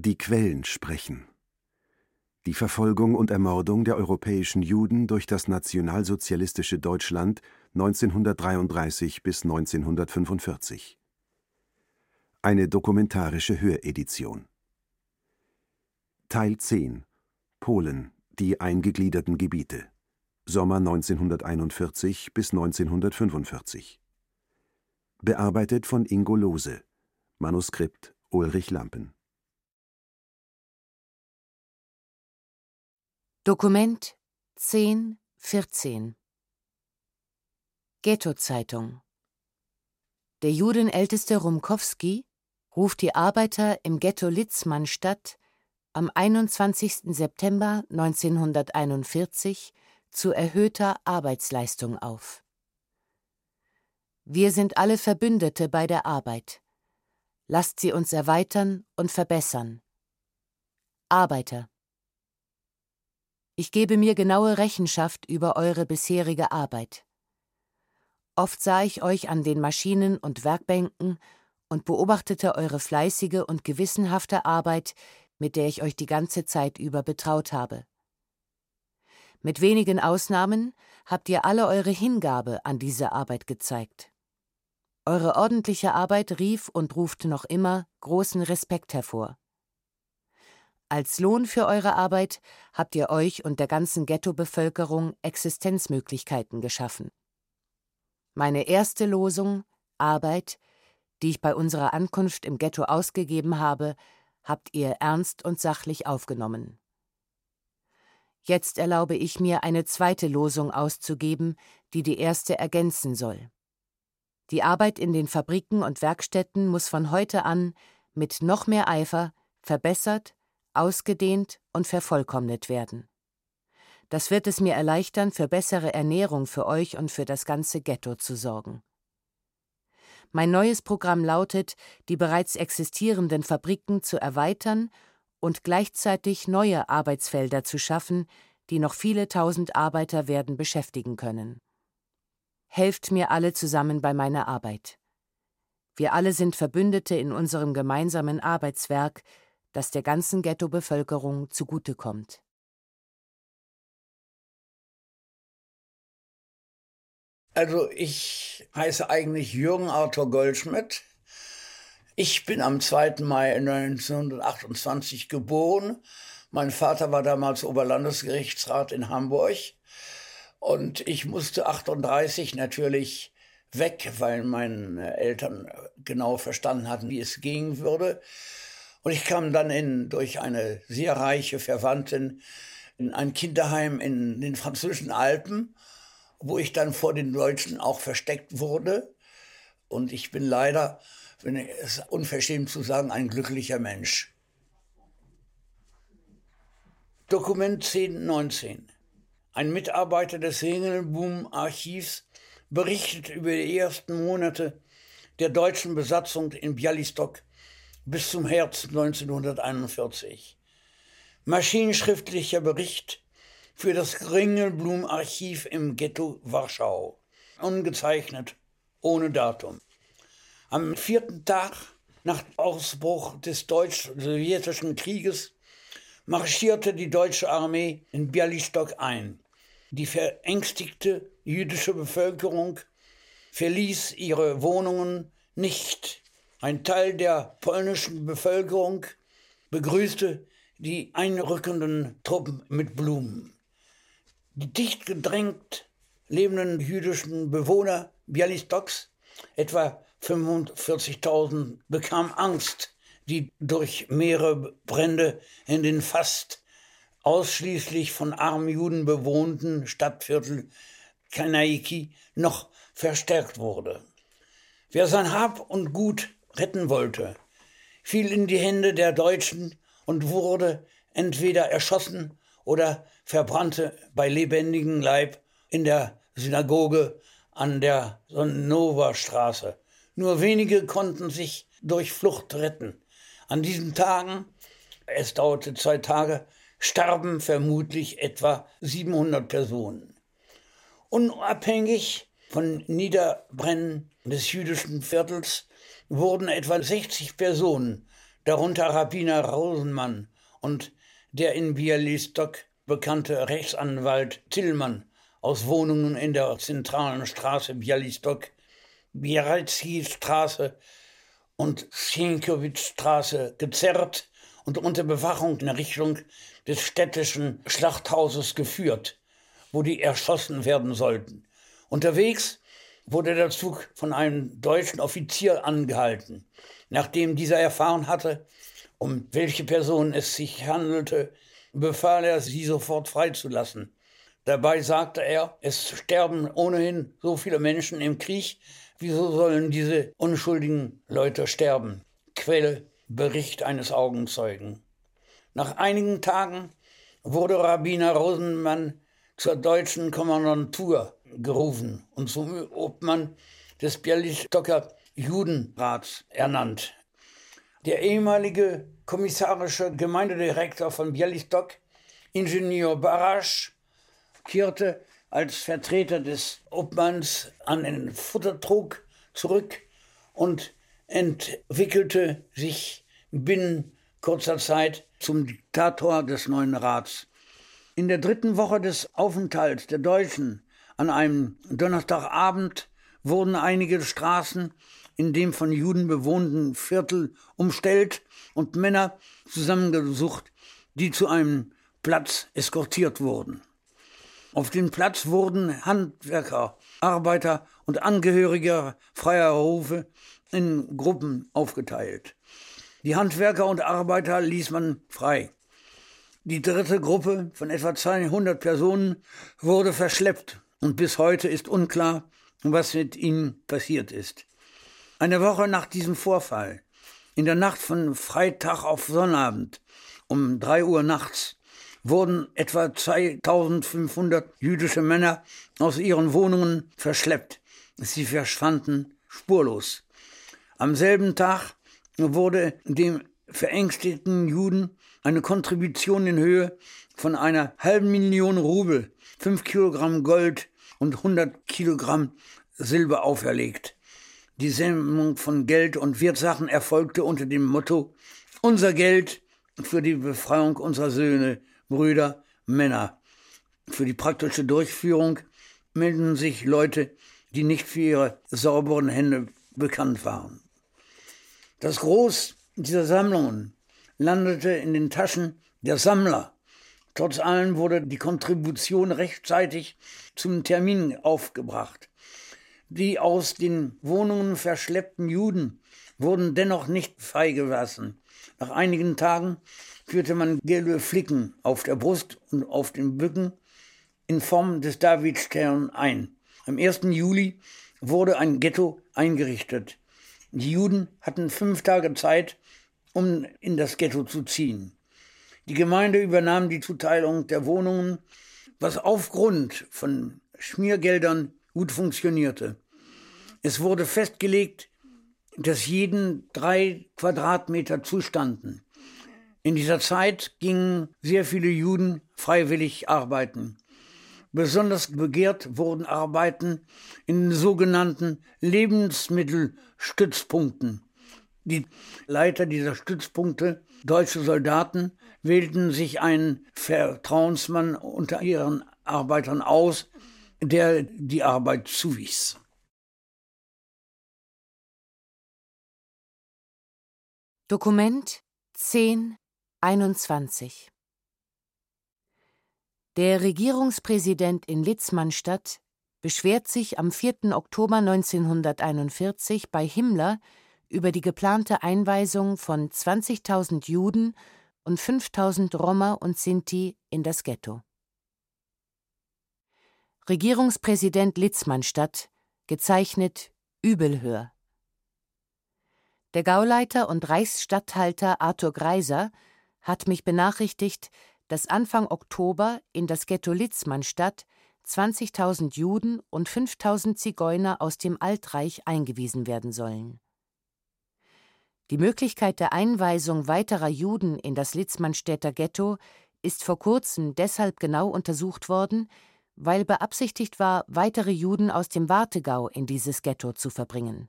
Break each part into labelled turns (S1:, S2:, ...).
S1: Die Quellen sprechen. Die Verfolgung und Ermordung der europäischen Juden durch das nationalsozialistische Deutschland 1933 bis 1945. Eine dokumentarische Höredition. Teil 10 Polen, die eingegliederten Gebiete. Sommer 1941 bis 1945. Bearbeitet von Ingo Lose. Manuskript Ulrich Lampen.
S2: Dokument 1014 Ghetto-Zeitung Der Judenälteste Rumkowski ruft die Arbeiter im Ghetto Litzmannstadt am 21. September 1941 zu erhöhter Arbeitsleistung auf. Wir sind alle Verbündete bei der Arbeit. Lasst sie uns erweitern und verbessern. Arbeiter. Ich gebe mir genaue Rechenschaft über eure bisherige Arbeit. Oft sah ich euch an den Maschinen und Werkbänken und beobachtete eure fleißige und gewissenhafte Arbeit, mit der ich euch die ganze Zeit über betraut habe. Mit wenigen Ausnahmen habt ihr alle eure Hingabe an diese Arbeit gezeigt. Eure ordentliche Arbeit rief und ruft noch immer großen Respekt hervor. Als Lohn für eure Arbeit habt ihr euch und der ganzen Ghettobevölkerung Existenzmöglichkeiten geschaffen. Meine erste Losung, Arbeit, die ich bei unserer Ankunft im Ghetto ausgegeben habe, habt ihr ernst und sachlich aufgenommen. Jetzt erlaube ich mir, eine zweite Losung auszugeben, die die erste ergänzen soll. Die Arbeit in den Fabriken und Werkstätten muss von heute an mit noch mehr Eifer verbessert, ausgedehnt und vervollkommnet werden. Das wird es mir erleichtern, für bessere Ernährung für euch und für das ganze Ghetto zu sorgen. Mein neues Programm lautet, die bereits existierenden Fabriken zu erweitern und gleichzeitig neue Arbeitsfelder zu schaffen, die noch viele tausend Arbeiter werden beschäftigen können. Helft mir alle zusammen bei meiner Arbeit. Wir alle sind Verbündete in unserem gemeinsamen Arbeitswerk, das der ganzen Ghettobevölkerung zugutekommt.
S3: Also ich heiße eigentlich Jürgen Arthur Goldschmidt. Ich bin am 2. Mai 1928 geboren. Mein Vater war damals Oberlandesgerichtsrat in Hamburg. Und ich musste 38 natürlich weg, weil meine Eltern genau verstanden hatten, wie es gehen würde. Und ich kam dann in, durch eine sehr reiche Verwandtin in ein Kinderheim in den französischen Alpen, wo ich dann vor den Deutschen auch versteckt wurde. Und ich bin leider, wenn es unverschämt zu sagen, ein glücklicher Mensch. Dokument 1019. Ein Mitarbeiter des Hengelboom-Archivs berichtet über die ersten Monate der deutschen Besatzung in Bialystok bis zum Herbst 1941. Maschinenschriftlicher Bericht für das Ringelblum-Archiv im Ghetto Warschau. Ungezeichnet, ohne Datum. Am vierten Tag nach Ausbruch des deutsch-sowjetischen Krieges marschierte die deutsche Armee in Bialystok ein. Die verängstigte jüdische Bevölkerung verließ ihre Wohnungen nicht. Ein Teil der polnischen Bevölkerung begrüßte die einrückenden Truppen mit Blumen. Die dicht gedrängt lebenden jüdischen Bewohner Bialystoks, etwa 45.000, bekamen Angst, die durch mehrere Brände in den fast ausschließlich von armen Juden bewohnten Stadtviertel Kanaiki noch verstärkt wurde. Wer sein Hab und Gut retten wollte, fiel in die Hände der Deutschen und wurde entweder erschossen oder verbrannte bei lebendigem Leib in der Synagoge an der Sonnenova-Straße. Nur wenige konnten sich durch Flucht retten. An diesen Tagen, es dauerte zwei Tage, starben vermutlich etwa 700 Personen. Unabhängig von Niederbrennen des jüdischen Viertels wurden etwa 60 Personen darunter Rabbiner Rosenmann und der in Bialystok bekannte Rechtsanwalt Tillmann aus Wohnungen in der zentralen Straße Bialystok, Biarritski-Straße und Sienkowitz-Straße gezerrt und unter Bewachung in Richtung des städtischen Schlachthauses geführt, wo die erschossen werden sollten. Unterwegs wurde der Zug von einem deutschen Offizier angehalten. Nachdem dieser erfahren hatte, um welche Person es sich handelte, befahl er, sie sofort freizulassen. Dabei sagte er, es sterben ohnehin so viele Menschen im Krieg, wieso sollen diese unschuldigen Leute sterben? Quelle Bericht eines Augenzeugen. Nach einigen Tagen wurde Rabbiner Rosenmann zur deutschen Kommandantur gerufen und zum Obmann des Bialystoker Judenrats ernannt. Der ehemalige kommissarische Gemeindedirektor von Bialystok, Ingenieur Barasch, kehrte als Vertreter des Obmanns an den Futtertrog zurück und entwickelte sich binnen kurzer Zeit zum Diktator des neuen Rats. In der dritten Woche des Aufenthalts der Deutschen an einem Donnerstagabend wurden einige Straßen in dem von Juden bewohnten Viertel umstellt und Männer zusammengesucht, die zu einem Platz eskortiert wurden. Auf dem Platz wurden Handwerker, Arbeiter und Angehörige freier Berufe in Gruppen aufgeteilt. Die Handwerker und Arbeiter ließ man frei. Die dritte Gruppe von etwa 200 Personen wurde verschleppt und bis heute ist unklar, was mit ihnen passiert ist. Eine Woche nach diesem Vorfall, in der Nacht von Freitag auf Sonnabend um drei Uhr nachts, wurden etwa 2500 jüdische Männer aus ihren Wohnungen verschleppt. Sie verschwanden spurlos. Am selben Tag wurde dem verängstigten Juden eine Kontribution in Höhe von einer halben Million Rubel, fünf Kilogramm Gold und 100 Kilogramm Silber auferlegt. Die Sendung von Geld und Wirtsachen erfolgte unter dem Motto Unser Geld für die Befreiung unserer Söhne Brüder, Männer. Für die praktische Durchführung melden sich Leute, die nicht für ihre sauberen Hände bekannt waren. Das Groß dieser Sammlungen landete in den Taschen der Sammler. Trotz allem wurde die Kontribution rechtzeitig zum Termin aufgebracht. Die aus den Wohnungen verschleppten Juden wurden dennoch nicht freigelassen. Nach einigen Tagen führte man gelbe Flicken auf der Brust und auf den Bücken in Form des Davidstern ein. Am 1. Juli wurde ein Ghetto eingerichtet. Die Juden hatten fünf Tage Zeit, um in das Ghetto zu ziehen. Die Gemeinde übernahm die Zuteilung der Wohnungen, was aufgrund von Schmiergeldern gut funktionierte. Es wurde festgelegt, dass jeden drei Quadratmeter zustanden. In dieser Zeit gingen sehr viele Juden freiwillig arbeiten. Besonders begehrt wurden Arbeiten in sogenannten Lebensmittelstützpunkten. Die Leiter dieser Stützpunkte, deutsche Soldaten, wählten sich einen Vertrauensmann unter ihren Arbeitern aus, der die Arbeit zuwies.
S2: Dokument 10 21 Der Regierungspräsident in Litzmannstadt beschwert sich am 4. Oktober 1941 bei Himmler über die geplante Einweisung von 20.000 Juden und 5.000 Roma und Sinti in das Ghetto. Regierungspräsident Litzmannstadt, gezeichnet Übelhör. Der Gauleiter und Reichsstatthalter Arthur Greiser hat mich benachrichtigt, dass Anfang Oktober in das Ghetto Litzmannstadt 20.000 Juden und 5.000 Zigeuner aus dem Altreich eingewiesen werden sollen. Die Möglichkeit der Einweisung weiterer Juden in das Litzmannstädter Ghetto ist vor kurzem deshalb genau untersucht worden, weil beabsichtigt war, weitere Juden aus dem Wartegau in dieses Ghetto zu verbringen.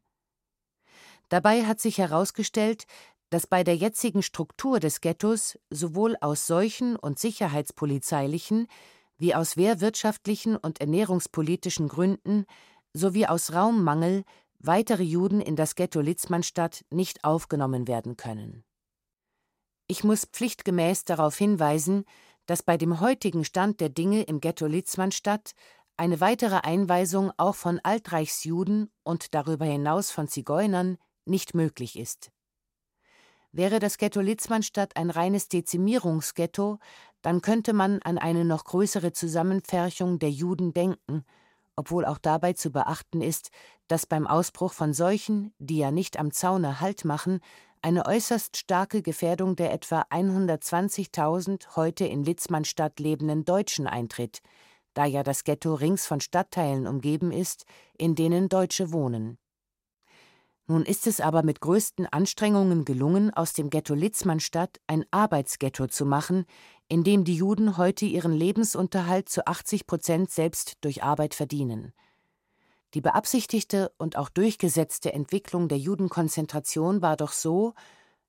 S2: Dabei hat sich herausgestellt, dass bei der jetzigen Struktur des Ghettos sowohl aus solchen und sicherheitspolizeilichen wie aus wehrwirtschaftlichen und ernährungspolitischen Gründen sowie aus Raummangel weitere Juden in das Ghetto Litzmannstadt nicht aufgenommen werden können. Ich muss pflichtgemäß darauf hinweisen, dass bei dem heutigen Stand der Dinge im Ghetto Litzmannstadt eine weitere Einweisung auch von Altreichsjuden und darüber hinaus von Zigeunern nicht möglich ist. Wäre das Ghetto Litzmannstadt ein reines Dezimierungsghetto, dann könnte man an eine noch größere Zusammenpferchung der Juden denken, obwohl auch dabei zu beachten ist, dass beim Ausbruch von Seuchen, die ja nicht am Zaune Halt machen, eine äußerst starke Gefährdung der etwa 120.000 heute in Litzmannstadt lebenden Deutschen eintritt, da ja das Ghetto rings von Stadtteilen umgeben ist, in denen Deutsche wohnen. Nun ist es aber mit größten Anstrengungen gelungen, aus dem Ghetto Litzmannstadt ein Arbeitsghetto zu machen, in dem die Juden heute ihren Lebensunterhalt zu 80 Prozent selbst durch Arbeit verdienen. Die beabsichtigte und auch durchgesetzte Entwicklung der Judenkonzentration war doch so,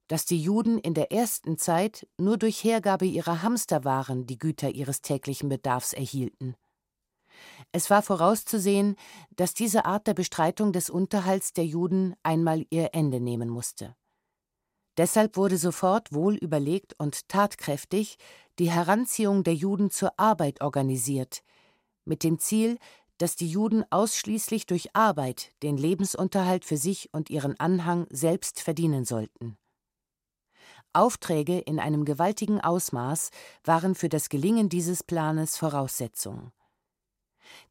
S2: dass die Juden in der ersten Zeit nur durch Hergabe ihrer Hamsterwaren die Güter ihres täglichen Bedarfs erhielten. Es war vorauszusehen, dass diese Art der Bestreitung des Unterhalts der Juden einmal ihr Ende nehmen musste. Deshalb wurde sofort wohl überlegt und tatkräftig die Heranziehung der Juden zur Arbeit organisiert, mit dem Ziel, dass die Juden ausschließlich durch Arbeit den Lebensunterhalt für sich und ihren Anhang selbst verdienen sollten. Aufträge in einem gewaltigen Ausmaß waren für das Gelingen dieses Planes Voraussetzung.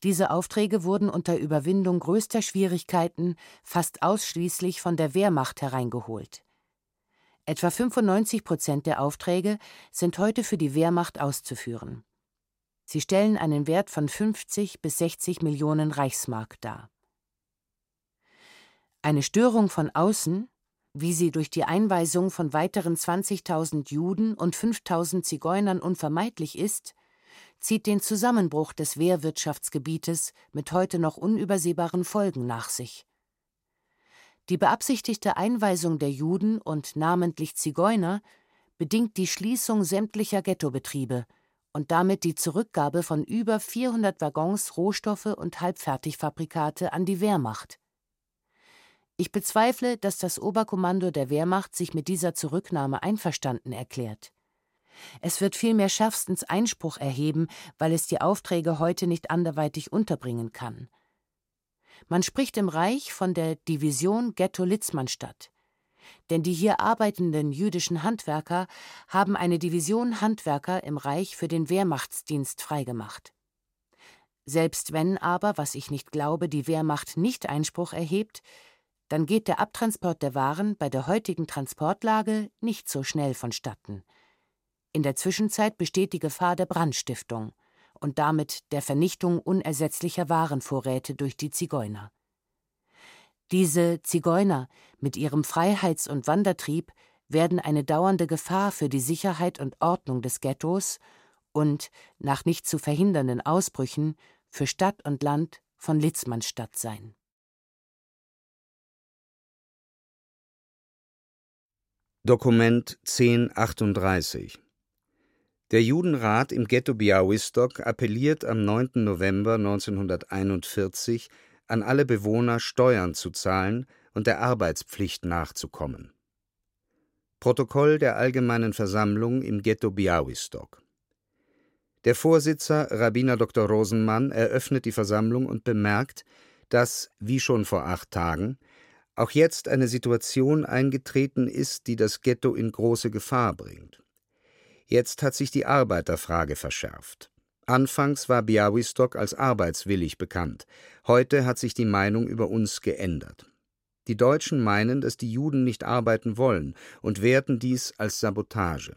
S2: Diese Aufträge wurden unter Überwindung größter Schwierigkeiten fast ausschließlich von der Wehrmacht hereingeholt. Etwa 95 Prozent der Aufträge sind heute für die Wehrmacht auszuführen. Sie stellen einen Wert von 50 bis 60 Millionen Reichsmark dar. Eine Störung von außen, wie sie durch die Einweisung von weiteren 20.000 Juden und 5.000 Zigeunern unvermeidlich ist, zieht den Zusammenbruch des Wehrwirtschaftsgebietes mit heute noch unübersehbaren Folgen nach sich. Die beabsichtigte Einweisung der Juden und namentlich Zigeuner bedingt die Schließung sämtlicher Ghettobetriebe – und damit die Zurückgabe von über 400 Waggons Rohstoffe und Halbfertigfabrikate an die Wehrmacht. Ich bezweifle, dass das Oberkommando der Wehrmacht sich mit dieser Zurücknahme einverstanden erklärt. Es wird vielmehr schärfstens Einspruch erheben, weil es die Aufträge heute nicht anderweitig unterbringen kann. Man spricht im Reich von der Division Ghetto-Litzmannstadt denn die hier arbeitenden jüdischen Handwerker haben eine Division Handwerker im Reich für den Wehrmachtsdienst freigemacht. Selbst wenn aber, was ich nicht glaube, die Wehrmacht nicht Einspruch erhebt, dann geht der Abtransport der Waren bei der heutigen Transportlage nicht so schnell vonstatten. In der Zwischenzeit besteht die Gefahr der Brandstiftung und damit der Vernichtung unersetzlicher Warenvorräte durch die Zigeuner. Diese Zigeuner mit ihrem Freiheits- und Wandertrieb werden eine dauernde Gefahr für die Sicherheit und Ordnung des Ghettos und, nach nicht zu verhindernden Ausbrüchen, für Stadt und Land von Litzmannstadt sein.
S4: Dokument 1038 Der Judenrat im Ghetto Białystok appelliert am 9. November 1941 an alle Bewohner Steuern zu zahlen und der Arbeitspflicht nachzukommen. Protokoll der Allgemeinen Versammlung im Ghetto Białystok Der Vorsitzer Rabbiner Dr. Rosenmann eröffnet die Versammlung und bemerkt, dass, wie schon vor acht Tagen, auch jetzt eine Situation eingetreten ist, die das Ghetto in große Gefahr bringt. Jetzt hat sich die Arbeiterfrage verschärft. Anfangs war Białystok als arbeitswillig bekannt. Heute hat sich die Meinung über uns geändert. Die Deutschen meinen, dass die Juden nicht arbeiten wollen und werten dies als Sabotage.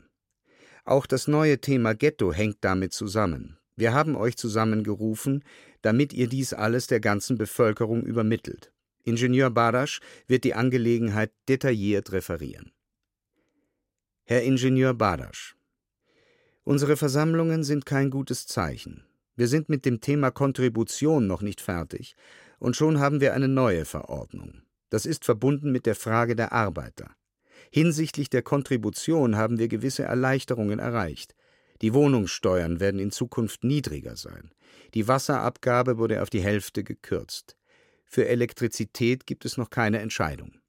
S4: Auch das neue Thema Ghetto hängt damit zusammen. Wir haben euch zusammengerufen, damit ihr dies alles der ganzen Bevölkerung übermittelt. Ingenieur Badasch wird die Angelegenheit detailliert referieren. Herr Ingenieur Badasch, Unsere Versammlungen sind kein gutes Zeichen. Wir sind mit dem Thema Kontribution noch nicht fertig, und schon haben wir eine neue Verordnung. Das ist verbunden mit der Frage der Arbeiter. Hinsichtlich der Kontribution haben wir gewisse Erleichterungen erreicht. Die Wohnungssteuern werden in Zukunft niedriger sein. Die Wasserabgabe wurde auf die Hälfte gekürzt. Für Elektrizität gibt es noch keine Entscheidung.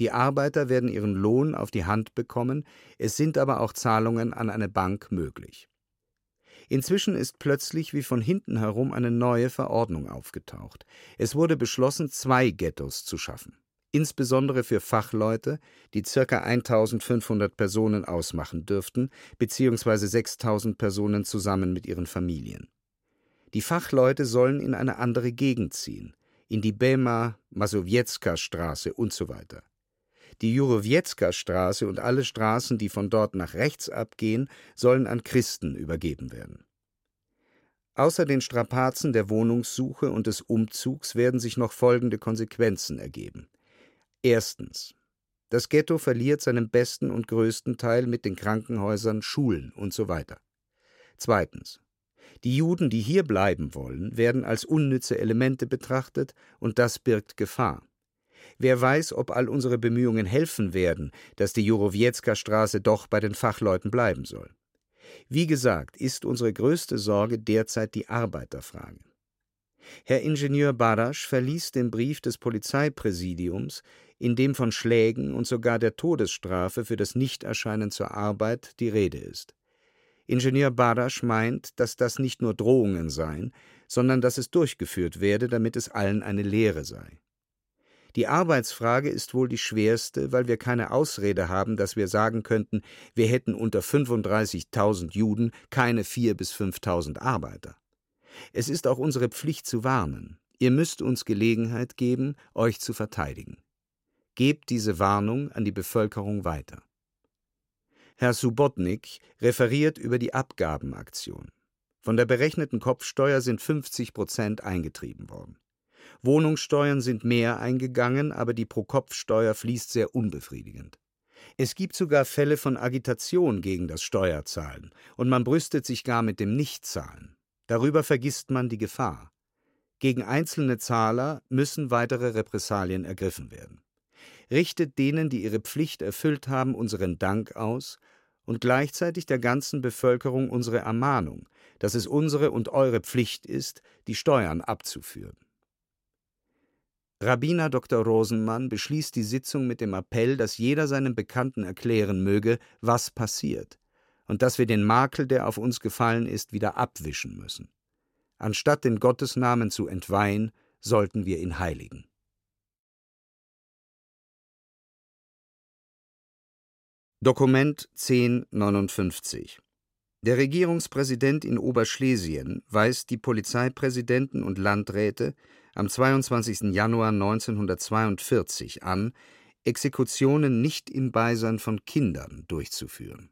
S4: Die Arbeiter werden ihren Lohn auf die Hand bekommen, es sind aber auch Zahlungen an eine Bank möglich. Inzwischen ist plötzlich wie von hinten herum eine neue Verordnung aufgetaucht. Es wurde beschlossen, zwei Ghettos zu schaffen insbesondere für Fachleute, die ca. 1500 Personen ausmachen dürften, bzw. 6000 Personen zusammen mit ihren Familien. Die Fachleute sollen in eine andere Gegend ziehen, in die Bema, Masowiecka Straße usw. So die Jurowiecka Straße und alle Straßen, die von dort nach rechts abgehen, sollen an Christen übergeben werden. Außer den Strapazen der Wohnungssuche und des Umzugs werden sich noch folgende Konsequenzen ergeben. Erstens. Das Ghetto verliert seinen besten und größten Teil mit den Krankenhäusern, Schulen usw. So Zweitens. Die Juden, die hier bleiben wollen, werden als unnütze Elemente betrachtet, und das birgt Gefahr. Wer weiß, ob all unsere Bemühungen helfen werden, dass die Jurowiecka Straße doch bei den Fachleuten bleiben soll. Wie gesagt, ist unsere größte Sorge derzeit die Arbeiterfrage. Herr Ingenieur Badasch verließ den Brief des Polizeipräsidiums, in dem von Schlägen und sogar der Todesstrafe für das Nichterscheinen zur Arbeit die Rede ist. Ingenieur Badasch meint, dass das nicht nur Drohungen seien, sondern dass es durchgeführt werde, damit es allen eine Lehre sei. Die Arbeitsfrage ist wohl die schwerste, weil wir keine Ausrede haben, dass wir sagen könnten, wir hätten unter 35.000 Juden keine 4.000 bis 5.000 Arbeiter. Es ist auch unsere Pflicht zu warnen. Ihr müsst uns Gelegenheit geben, euch zu verteidigen. Gebt diese Warnung an die Bevölkerung weiter. Herr Subotnik referiert über die Abgabenaktion. Von der berechneten Kopfsteuer sind 50 Prozent eingetrieben worden. Wohnungssteuern sind mehr eingegangen, aber die Pro-Kopf-Steuer fließt sehr unbefriedigend. Es gibt sogar Fälle von Agitation gegen das Steuerzahlen, und man brüstet sich gar mit dem Nichtzahlen. Darüber vergisst man die Gefahr. Gegen einzelne Zahler müssen weitere Repressalien ergriffen werden richtet denen, die ihre Pflicht erfüllt haben, unseren Dank aus und gleichzeitig der ganzen Bevölkerung unsere Ermahnung, dass es unsere und eure Pflicht ist, die Steuern abzuführen. Rabbiner Dr. Rosenmann beschließt die Sitzung mit dem Appell, dass jeder seinem Bekannten erklären möge, was passiert, und dass wir den Makel, der auf uns gefallen ist, wieder abwischen müssen. Anstatt den Gottesnamen zu entweihen, sollten wir ihn heiligen. Dokument 1059 Der Regierungspräsident in Oberschlesien weist die Polizeipräsidenten und Landräte am 22. Januar 1942 an, Exekutionen nicht im Beisein von Kindern durchzuführen.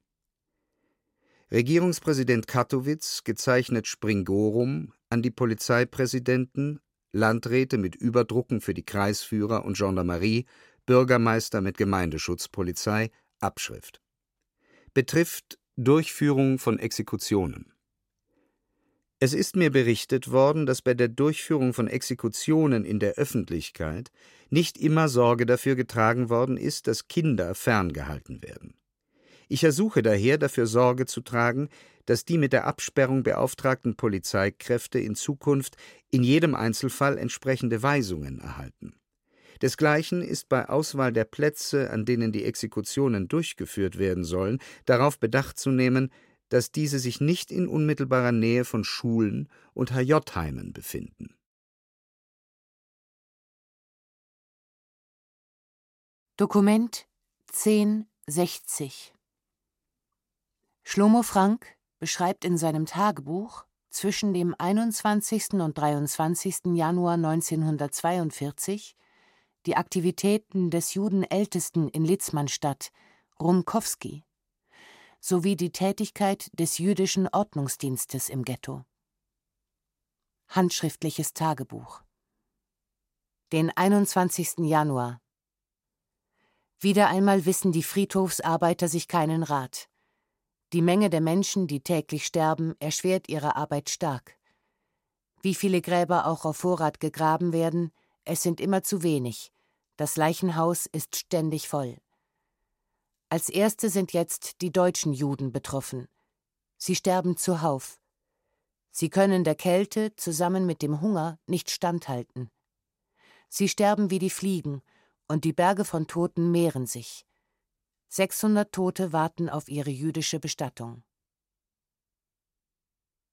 S4: Regierungspräsident Kattowitz gezeichnet Springorum an die Polizeipräsidenten, Landräte mit Überdrucken für die Kreisführer und Gendarmerie, Bürgermeister mit Gemeindeschutzpolizei Abschrift betrifft Durchführung von Exekutionen. Es ist mir berichtet worden, dass bei der Durchführung von Exekutionen in der Öffentlichkeit nicht immer Sorge dafür getragen worden ist, dass Kinder ferngehalten werden. Ich ersuche daher dafür Sorge zu tragen, dass die mit der Absperrung beauftragten Polizeikräfte in Zukunft in jedem Einzelfall entsprechende Weisungen erhalten. Desgleichen ist bei Auswahl der Plätze, an denen die Exekutionen durchgeführt werden sollen, darauf Bedacht zu nehmen, dass diese sich nicht in unmittelbarer Nähe von Schulen und HJ-Heimen befinden.
S2: Dokument 1060 Schlomo Frank beschreibt in seinem Tagebuch zwischen dem 21. und 23. Januar 1942 die Aktivitäten des Judenältesten in Litzmannstadt, Rumkowski, sowie die Tätigkeit des jüdischen Ordnungsdienstes im Ghetto. Handschriftliches Tagebuch. Den 21. Januar. Wieder einmal wissen die Friedhofsarbeiter sich keinen Rat. Die Menge der Menschen, die täglich sterben, erschwert ihre Arbeit stark. Wie viele Gräber auch auf Vorrat gegraben werden, es sind immer zu wenig. Das Leichenhaus ist ständig voll. Als erste sind jetzt die deutschen Juden betroffen. Sie sterben zuhauf. Sie können der Kälte zusammen mit dem Hunger nicht standhalten. Sie sterben wie die Fliegen, und die Berge von Toten mehren sich. 600 Tote warten auf ihre jüdische Bestattung.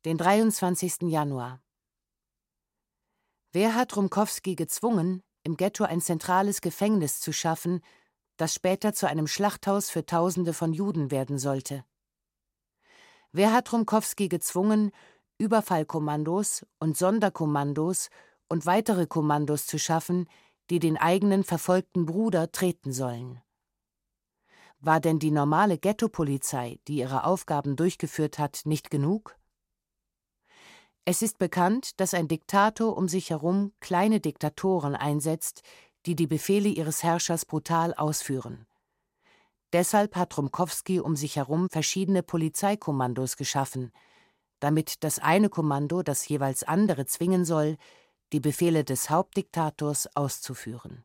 S2: Den 23. Januar. Wer hat Rumkowski gezwungen, im Ghetto ein zentrales Gefängnis zu schaffen, das später zu einem Schlachthaus für Tausende von Juden werden sollte? Wer hat Rumkowski gezwungen, Überfallkommandos und Sonderkommandos und weitere Kommandos zu schaffen, die den eigenen verfolgten Bruder treten sollen? War denn die normale Ghettopolizei, die ihre Aufgaben durchgeführt hat, nicht genug? Es ist bekannt, dass ein Diktator um sich herum kleine Diktatoren einsetzt, die die Befehle ihres Herrschers brutal ausführen. Deshalb hat Rumkowski um sich herum verschiedene Polizeikommandos geschaffen, damit das eine Kommando das jeweils andere zwingen soll, die Befehle des Hauptdiktators auszuführen.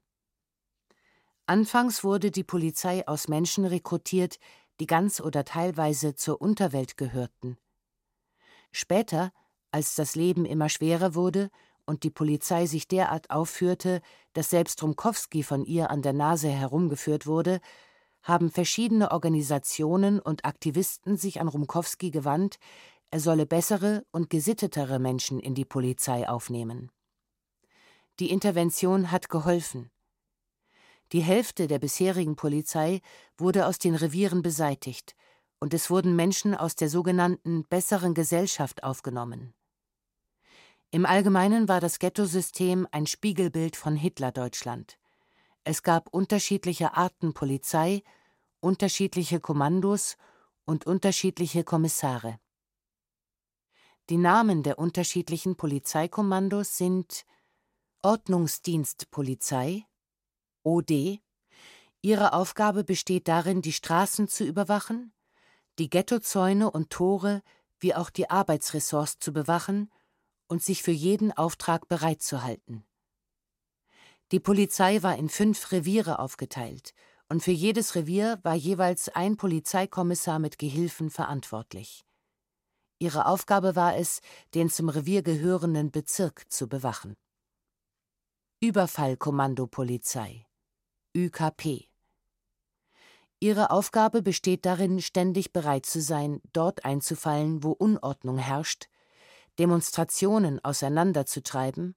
S2: Anfangs wurde die Polizei aus Menschen rekrutiert, die ganz oder teilweise zur Unterwelt gehörten. Später als das Leben immer schwerer wurde und die Polizei sich derart aufführte, dass selbst Rumkowski von ihr an der Nase herumgeführt wurde, haben verschiedene Organisationen und Aktivisten sich an Rumkowski gewandt, er solle bessere und gesittetere Menschen in die Polizei aufnehmen. Die Intervention hat geholfen. Die Hälfte der bisherigen Polizei wurde aus den Revieren beseitigt, und es wurden Menschen aus der sogenannten besseren Gesellschaft aufgenommen. Im Allgemeinen war das Ghettosystem ein Spiegelbild von Hitlerdeutschland. Es gab unterschiedliche Arten Polizei, unterschiedliche Kommandos und unterschiedliche Kommissare. Die Namen der unterschiedlichen Polizeikommandos sind Ordnungsdienstpolizei OD. Ihre Aufgabe besteht darin, die Straßen zu überwachen, die Ghettozäune und Tore wie auch die Arbeitsressorts zu bewachen und sich für jeden Auftrag bereitzuhalten. Die Polizei war in fünf Reviere aufgeteilt, und für jedes Revier war jeweils ein Polizeikommissar mit Gehilfen verantwortlich. Ihre Aufgabe war es, den zum Revier gehörenden Bezirk zu bewachen. Überfallkommandopolizei ÜKP Ihre Aufgabe besteht darin, ständig bereit zu sein, dort einzufallen, wo Unordnung herrscht, Demonstrationen auseinanderzutreiben,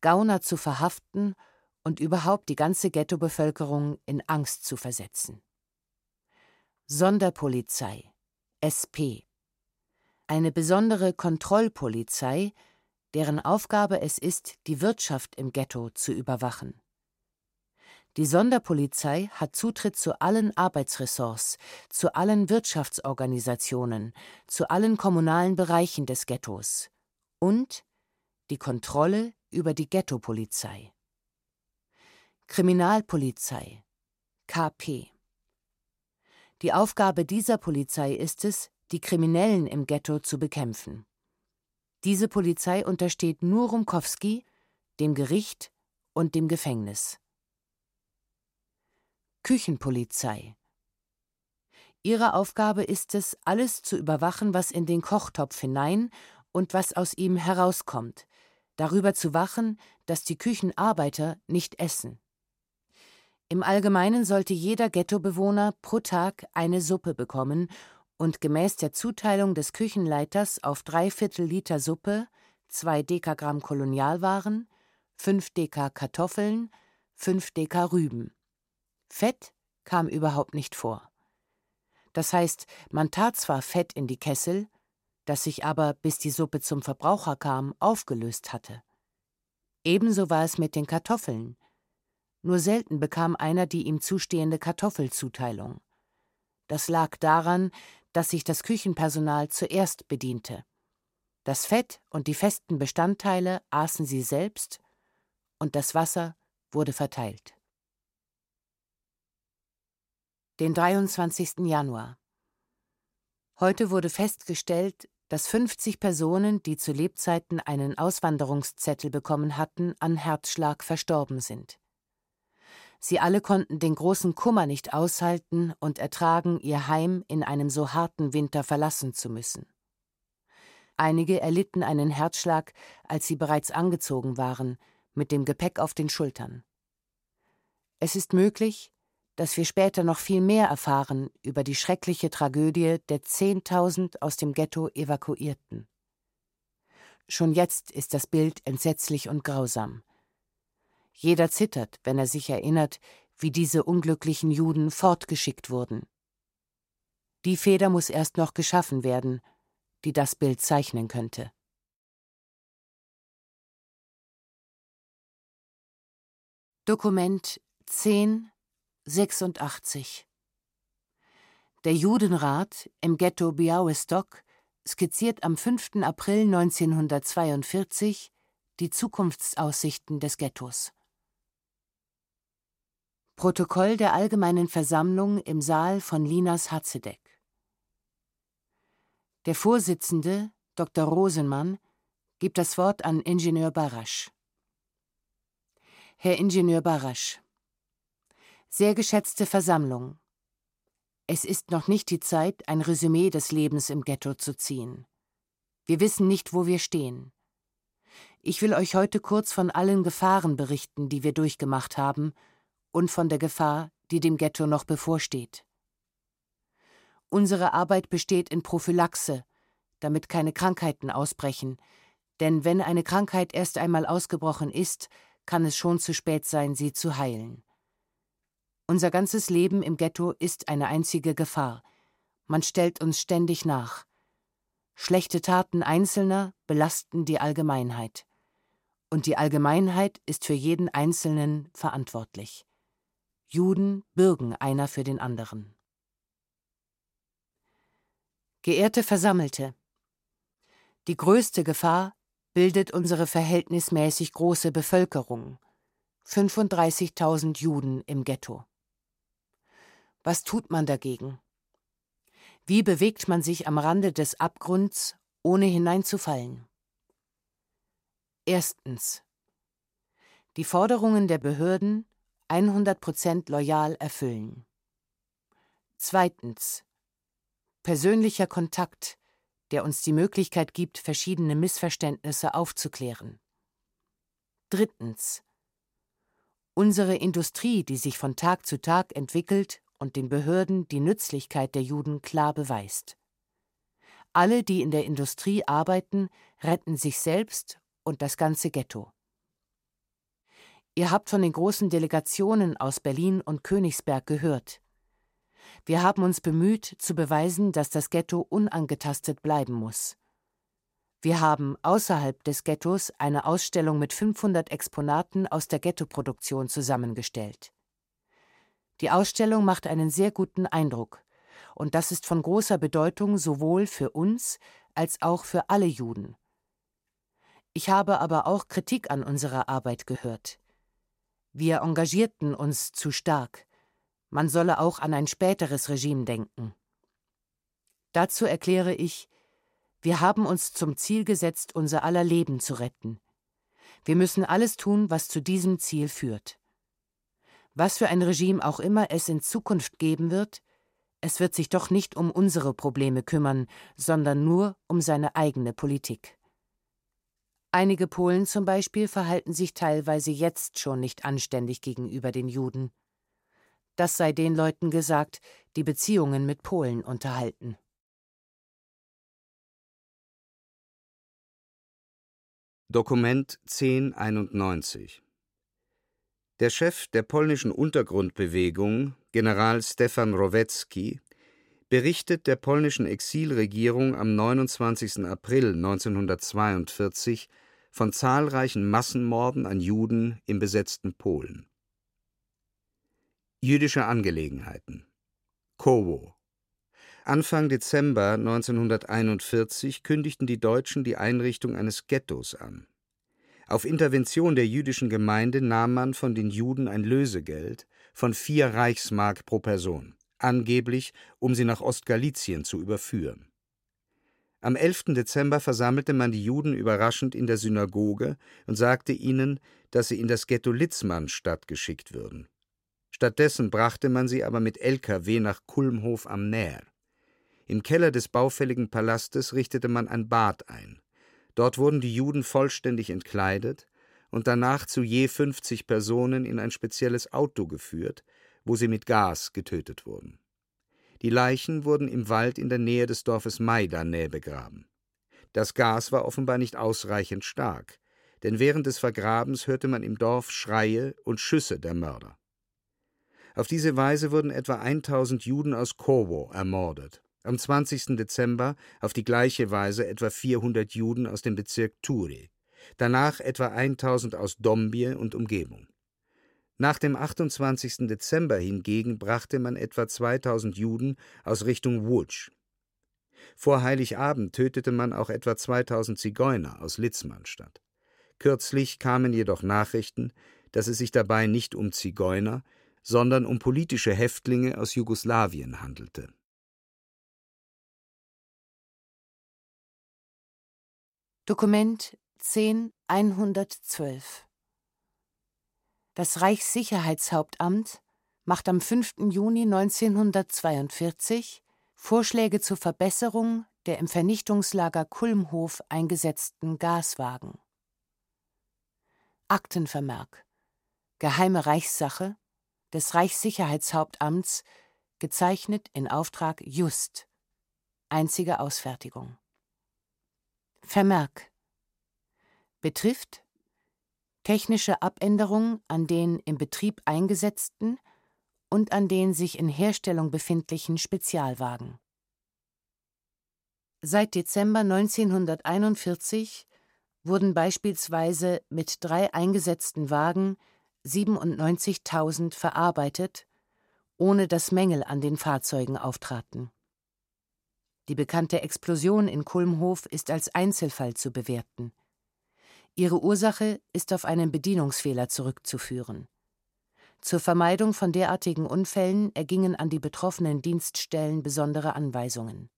S2: Gauner zu verhaften und überhaupt die ganze Ghettobevölkerung in Angst zu versetzen. Sonderpolizei SP eine besondere Kontrollpolizei, deren Aufgabe es ist, die Wirtschaft im Ghetto zu überwachen. Die Sonderpolizei hat Zutritt zu allen Arbeitsressorts, zu allen Wirtschaftsorganisationen, zu allen kommunalen Bereichen des Ghettos und die Kontrolle über die Ghettopolizei. Kriminalpolizei KP Die Aufgabe dieser Polizei ist es, die Kriminellen im Ghetto zu bekämpfen. Diese Polizei untersteht nur Rumkowski, dem Gericht und dem Gefängnis. Küchenpolizei Ihre Aufgabe ist es, alles zu überwachen, was in den Kochtopf hinein und was aus ihm herauskommt, darüber zu wachen, dass die Küchenarbeiter nicht essen. Im Allgemeinen sollte jeder Ghettobewohner pro Tag eine Suppe bekommen und gemäß der Zuteilung des Küchenleiters auf drei Viertel Liter Suppe, zwei Dekagramm Kolonialwaren, fünf Deka Kartoffeln, fünf Deka Rüben. Fett kam überhaupt nicht vor. Das heißt, man tat zwar Fett in die Kessel, das sich aber, bis die Suppe zum Verbraucher kam, aufgelöst hatte. Ebenso war es mit den Kartoffeln. Nur selten bekam einer die ihm zustehende Kartoffelzuteilung. Das lag daran, dass sich das Küchenpersonal zuerst bediente. Das Fett und die festen Bestandteile aßen sie selbst, und das Wasser wurde verteilt. Den 23. Januar. Heute wurde festgestellt, dass 50 Personen, die zu Lebzeiten einen Auswanderungszettel bekommen hatten, an Herzschlag verstorben sind. Sie alle konnten den großen Kummer nicht aushalten und ertragen, ihr Heim in einem so harten Winter verlassen zu müssen. Einige erlitten einen Herzschlag, als sie bereits angezogen waren, mit dem Gepäck auf den Schultern. Es ist möglich, dass wir später noch viel mehr erfahren über die schreckliche Tragödie der Zehntausend aus dem Ghetto Evakuierten. Schon jetzt ist das Bild entsetzlich und grausam. Jeder zittert, wenn er sich erinnert, wie diese unglücklichen Juden fortgeschickt wurden. Die Feder muss erst noch geschaffen werden, die das Bild zeichnen könnte. Dokument 1086 Der Judenrat im Ghetto Białystok skizziert am 5. April 1942 die Zukunftsaussichten des Ghettos. Protokoll der Allgemeinen Versammlung im Saal von Linas Hatzedek. Der Vorsitzende, Dr. Rosenmann, gibt das Wort an Ingenieur Barasch. Herr Ingenieur Barasch, sehr geschätzte Versammlung, es ist noch nicht die Zeit, ein Resümee des Lebens im Ghetto zu ziehen. Wir wissen nicht, wo wir stehen. Ich will euch heute kurz von allen Gefahren berichten, die wir durchgemacht haben und von der Gefahr, die dem Ghetto noch bevorsteht. Unsere Arbeit besteht in Prophylaxe, damit keine Krankheiten ausbrechen, denn wenn eine Krankheit erst einmal ausgebrochen ist, kann es schon zu spät sein, sie zu heilen. Unser ganzes Leben im Ghetto ist eine einzige Gefahr. Man stellt uns ständig nach. Schlechte Taten Einzelner belasten die Allgemeinheit. Und die Allgemeinheit ist für jeden Einzelnen verantwortlich. Juden bürgen einer für den anderen. Geehrte Versammelte, die größte Gefahr bildet unsere verhältnismäßig große Bevölkerung, 35.000 Juden im Ghetto. Was tut man dagegen? Wie bewegt man sich am Rande des Abgrunds, ohne hineinzufallen? Erstens. Die Forderungen der Behörden 100% loyal erfüllen. Zweitens. Persönlicher Kontakt, der uns die Möglichkeit gibt, verschiedene Missverständnisse aufzuklären. Drittens. Unsere Industrie, die sich von Tag zu Tag entwickelt und den Behörden die Nützlichkeit der Juden klar beweist. Alle, die in der Industrie arbeiten, retten sich selbst und das ganze Ghetto. Ihr habt von den großen Delegationen aus Berlin und Königsberg gehört. Wir haben uns bemüht, zu beweisen, dass das Ghetto unangetastet bleiben muss. Wir haben außerhalb des Ghettos eine Ausstellung mit 500 Exponaten aus der Ghettoproduktion zusammengestellt. Die Ausstellung macht einen sehr guten Eindruck, und das ist von großer Bedeutung sowohl für uns als auch für alle Juden. Ich habe aber auch Kritik an unserer Arbeit gehört. Wir engagierten uns zu stark. Man solle auch an ein späteres Regime denken. Dazu erkläre ich, wir haben uns zum Ziel gesetzt, unser aller Leben zu retten. Wir müssen alles tun, was zu diesem Ziel führt. Was für ein Regime auch immer es in Zukunft geben wird, es wird sich doch nicht um unsere Probleme kümmern, sondern nur um seine eigene Politik. Einige Polen zum Beispiel verhalten sich teilweise jetzt schon nicht anständig gegenüber den Juden. Das sei den Leuten gesagt, die Beziehungen mit Polen unterhalten.
S4: Dokument 1091 Der Chef der polnischen Untergrundbewegung, General Stefan Rowecki, berichtet der polnischen Exilregierung am 29. April 1942 von zahlreichen Massenmorden an Juden im besetzten Polen. Jüdische Angelegenheiten Kowo Anfang Dezember 1941 kündigten die Deutschen die Einrichtung eines Ghettos an. Auf Intervention der jüdischen Gemeinde nahm man von den Juden ein Lösegeld von vier Reichsmark pro Person angeblich um sie nach Ostgalizien zu überführen. Am 11. Dezember versammelte man die Juden überraschend in der Synagoge und sagte ihnen, dass sie in das Ghetto Litzmannstadt geschickt würden. Stattdessen brachte man sie aber mit Lkw nach Kulmhof am Nähr. Im Keller des baufälligen Palastes richtete man ein Bad ein. Dort wurden die Juden vollständig entkleidet und danach zu je 50 Personen in ein spezielles Auto geführt, wo sie mit Gas getötet wurden. Die Leichen wurden im Wald in der Nähe des Dorfes Maidanä begraben. Das Gas war offenbar nicht ausreichend stark, denn während des Vergrabens hörte man im Dorf Schreie und Schüsse der Mörder. Auf diese Weise wurden etwa 1000 Juden aus Kowo ermordet. Am 20. Dezember auf die gleiche Weise etwa 400 Juden aus dem Bezirk Turi. Danach etwa 1000 aus Dombie und Umgebung. Nach dem 28. Dezember hingegen brachte man etwa 2000 Juden aus Richtung Łódź. Vor Heiligabend tötete man auch etwa 2000 Zigeuner aus Litzmannstadt. Kürzlich kamen jedoch Nachrichten, dass es sich dabei nicht um Zigeuner, sondern um politische Häftlinge aus Jugoslawien handelte.
S2: Dokument 10112 Das Reichssicherheitshauptamt macht am 5. Juni 1942 Vorschläge zur Verbesserung der im Vernichtungslager Kulmhof eingesetzten Gaswagen. Aktenvermerk Geheime Reichssache des Reichssicherheitshauptamts, gezeichnet in Auftrag Just. Einzige Ausfertigung. Vermerk betrifft technische Abänderung an den im Betrieb eingesetzten und an den sich in Herstellung befindlichen Spezialwagen. Seit Dezember 1941 wurden beispielsweise mit drei eingesetzten Wagen 97.000 verarbeitet, ohne dass Mängel an den Fahrzeugen auftraten. Die bekannte Explosion in Kulmhof ist als Einzelfall zu bewerten. Ihre Ursache ist auf einen Bedienungsfehler zurückzuführen. Zur Vermeidung von derartigen Unfällen ergingen an die betroffenen Dienststellen besondere Anweisungen.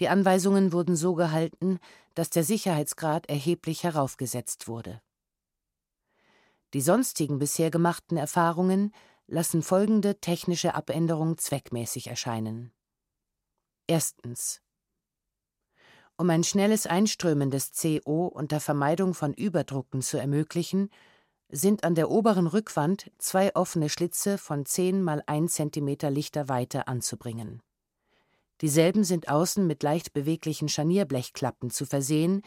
S2: Die Anweisungen wurden so gehalten, dass der Sicherheitsgrad erheblich heraufgesetzt wurde. Die sonstigen bisher gemachten Erfahrungen lassen folgende technische Abänderung zweckmäßig erscheinen. Erstens. Um ein schnelles Einströmen des CO unter Vermeidung von Überdrucken zu ermöglichen, sind an der oberen Rückwand zwei offene Schlitze von 10 mal 1 cm lichter Weite anzubringen. Dieselben sind außen mit leicht beweglichen Scharnierblechklappen zu versehen,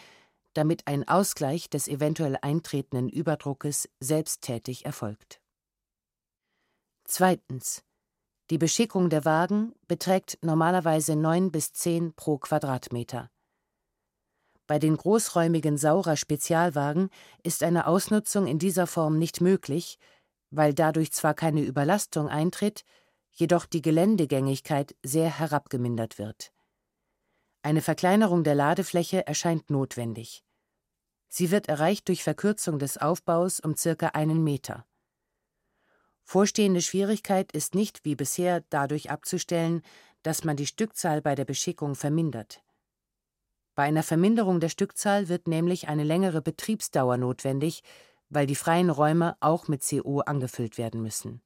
S2: damit ein Ausgleich des eventuell eintretenden Überdruckes selbsttätig erfolgt. Zweitens. Die Beschickung der Wagen beträgt normalerweise 9 bis 10 pro Quadratmeter. Bei den großräumigen Saurer-Spezialwagen ist eine Ausnutzung in dieser Form nicht möglich, weil dadurch zwar keine Überlastung eintritt, jedoch die Geländegängigkeit sehr herabgemindert wird. Eine Verkleinerung der Ladefläche erscheint notwendig. Sie wird erreicht durch Verkürzung des Aufbaus um circa einen Meter. Vorstehende Schwierigkeit ist nicht wie bisher dadurch abzustellen, dass man die Stückzahl bei der Beschickung vermindert. Bei einer Verminderung der Stückzahl wird nämlich eine längere Betriebsdauer notwendig, weil die freien Räume auch mit CO angefüllt werden müssen.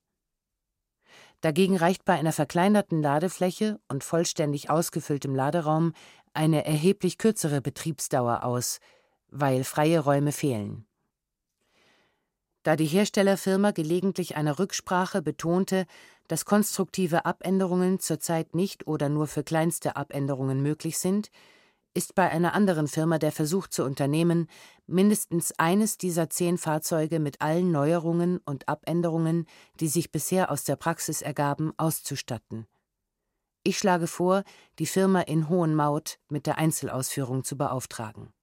S2: Dagegen reicht bei einer verkleinerten Ladefläche und vollständig ausgefülltem Laderaum eine erheblich kürzere Betriebsdauer aus, weil freie Räume fehlen. Da die Herstellerfirma gelegentlich einer Rücksprache betonte, dass konstruktive Abänderungen zurzeit nicht oder nur für kleinste Abänderungen möglich sind, ist bei einer anderen Firma der Versuch zu unternehmen, mindestens eines dieser zehn Fahrzeuge mit allen Neuerungen und Abänderungen, die sich bisher aus der Praxis ergaben, auszustatten. Ich schlage vor, die Firma in Hohenmaut mit der Einzelausführung zu beauftragen.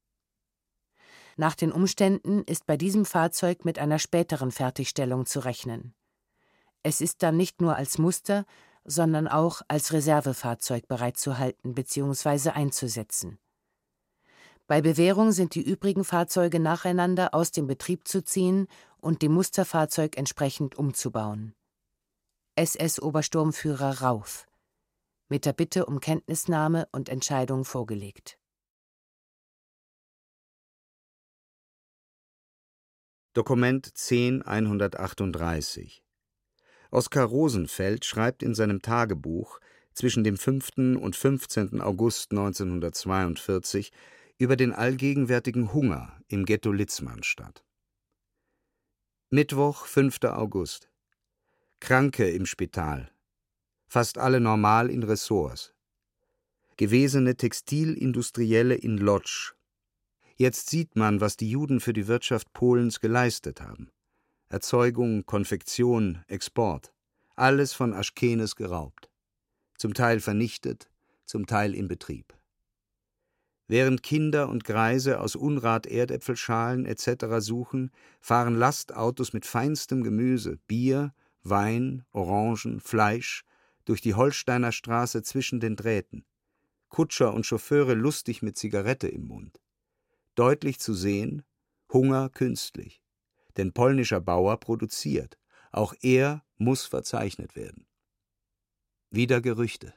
S2: Nach den Umständen ist bei diesem Fahrzeug mit einer späteren Fertigstellung zu rechnen. Es ist dann nicht nur als Muster, sondern auch als Reservefahrzeug bereitzuhalten bzw. einzusetzen. Bei Bewährung sind die übrigen Fahrzeuge nacheinander aus dem Betrieb zu ziehen und dem Musterfahrzeug entsprechend umzubauen. SS-Obersturmführer Rauf. Mit der Bitte um Kenntnisnahme und Entscheidung vorgelegt.
S4: Dokument 10138 Oskar Rosenfeld schreibt in seinem Tagebuch zwischen dem 5. und 15. August 1942 über den allgegenwärtigen Hunger im Ghetto Litzmannstadt. Mittwoch, 5. August. Kranke im Spital. Fast alle normal in Ressorts. Gewesene Textilindustrielle in Lodz. Jetzt sieht man, was die Juden für die Wirtschaft Polens geleistet haben. Erzeugung, Konfektion, Export. Alles von Aschkenes geraubt. Zum Teil vernichtet, zum Teil in Betrieb. Während Kinder und Greise aus Unrat Erdäpfelschalen etc. suchen, fahren Lastautos mit feinstem Gemüse, Bier, Wein, Orangen, Fleisch durch die Holsteiner Straße zwischen den Drähten. Kutscher und Chauffeure lustig mit Zigarette im Mund. Deutlich zu sehen, Hunger künstlich. Denn polnischer Bauer produziert. Auch er muss verzeichnet werden. Wieder Gerüchte.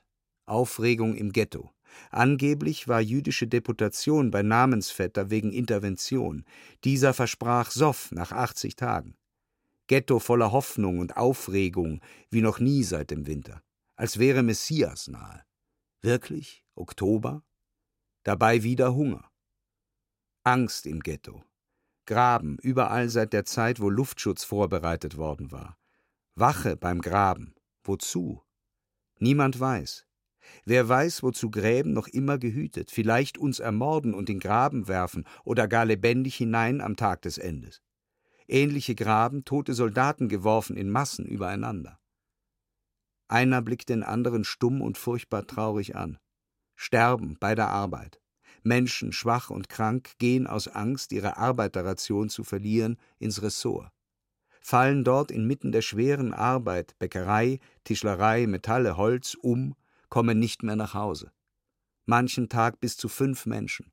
S4: Aufregung im Ghetto. Angeblich war jüdische Deputation bei Namensvetter wegen Intervention. Dieser versprach Soff nach 80 Tagen. Ghetto voller Hoffnung und Aufregung wie noch nie seit dem Winter. Als wäre Messias nahe. Wirklich? Oktober? Dabei wieder Hunger. Angst im Ghetto. Graben überall seit der Zeit, wo Luftschutz vorbereitet worden war. Wache beim Graben. Wozu? Niemand weiß. Wer weiß, wozu Gräben noch immer gehütet, vielleicht uns ermorden und in Graben werfen oder gar lebendig hinein am Tag des Endes. Ähnliche Graben, tote Soldaten geworfen in Massen übereinander. Einer blickt den anderen stumm und furchtbar traurig an. Sterben bei der Arbeit. Menschen, schwach und krank, gehen aus Angst, ihre Arbeiterration zu verlieren, ins Ressort. Fallen dort inmitten der schweren Arbeit, Bäckerei, Tischlerei, Metalle, Holz um kommen nicht mehr nach Hause. Manchen Tag bis zu fünf Menschen.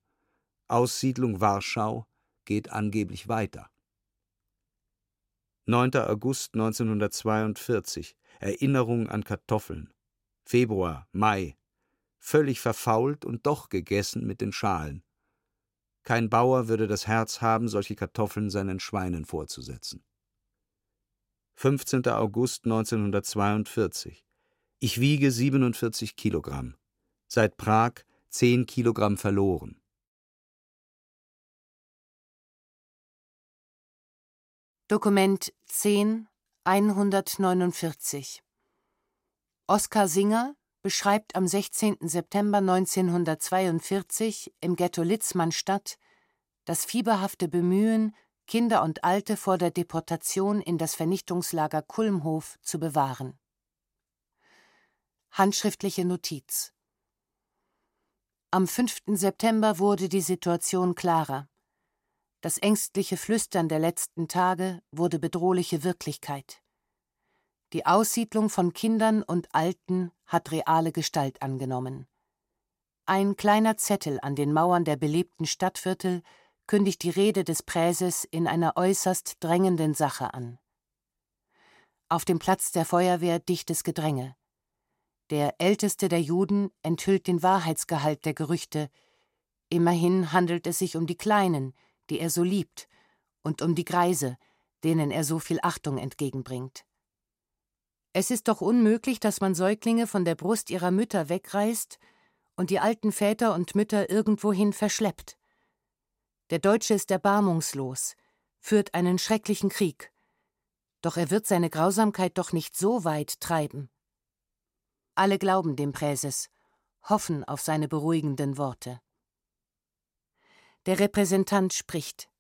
S4: Aussiedlung Warschau geht angeblich weiter. 9. August 1942 Erinnerung an Kartoffeln. Februar, Mai. Völlig verfault und doch gegessen mit den Schalen. Kein Bauer würde das Herz haben, solche Kartoffeln seinen Schweinen vorzusetzen. 15. August 1942 ich wiege 47 Kilogramm. Seit Prag 10 Kilogramm verloren.
S2: Dokument 10 149 Oskar Singer beschreibt am 16. September 1942 im Ghetto Litzmannstadt das fieberhafte Bemühen, Kinder und Alte vor der Deportation in das Vernichtungslager Kulmhof zu bewahren. Handschriftliche Notiz Am 5. September wurde die Situation klarer. Das ängstliche Flüstern der letzten Tage wurde bedrohliche Wirklichkeit. Die Aussiedlung von Kindern und Alten hat reale Gestalt angenommen. Ein kleiner Zettel an den Mauern der belebten Stadtviertel kündigt die Rede des Präses in einer äußerst drängenden Sache an. Auf dem Platz der Feuerwehr dichtes Gedränge. Der älteste der Juden enthüllt den Wahrheitsgehalt der Gerüchte. Immerhin handelt es sich um die Kleinen, die er so liebt, und um die Greise, denen er so viel Achtung entgegenbringt. Es ist doch unmöglich, dass man Säuglinge von der Brust ihrer Mütter wegreißt und die alten Väter und Mütter irgendwohin verschleppt. Der Deutsche ist erbarmungslos, führt einen schrecklichen Krieg. Doch er wird seine Grausamkeit doch nicht so weit treiben. Alle glauben dem Präses, hoffen auf seine beruhigenden Worte. Der Repräsentant spricht.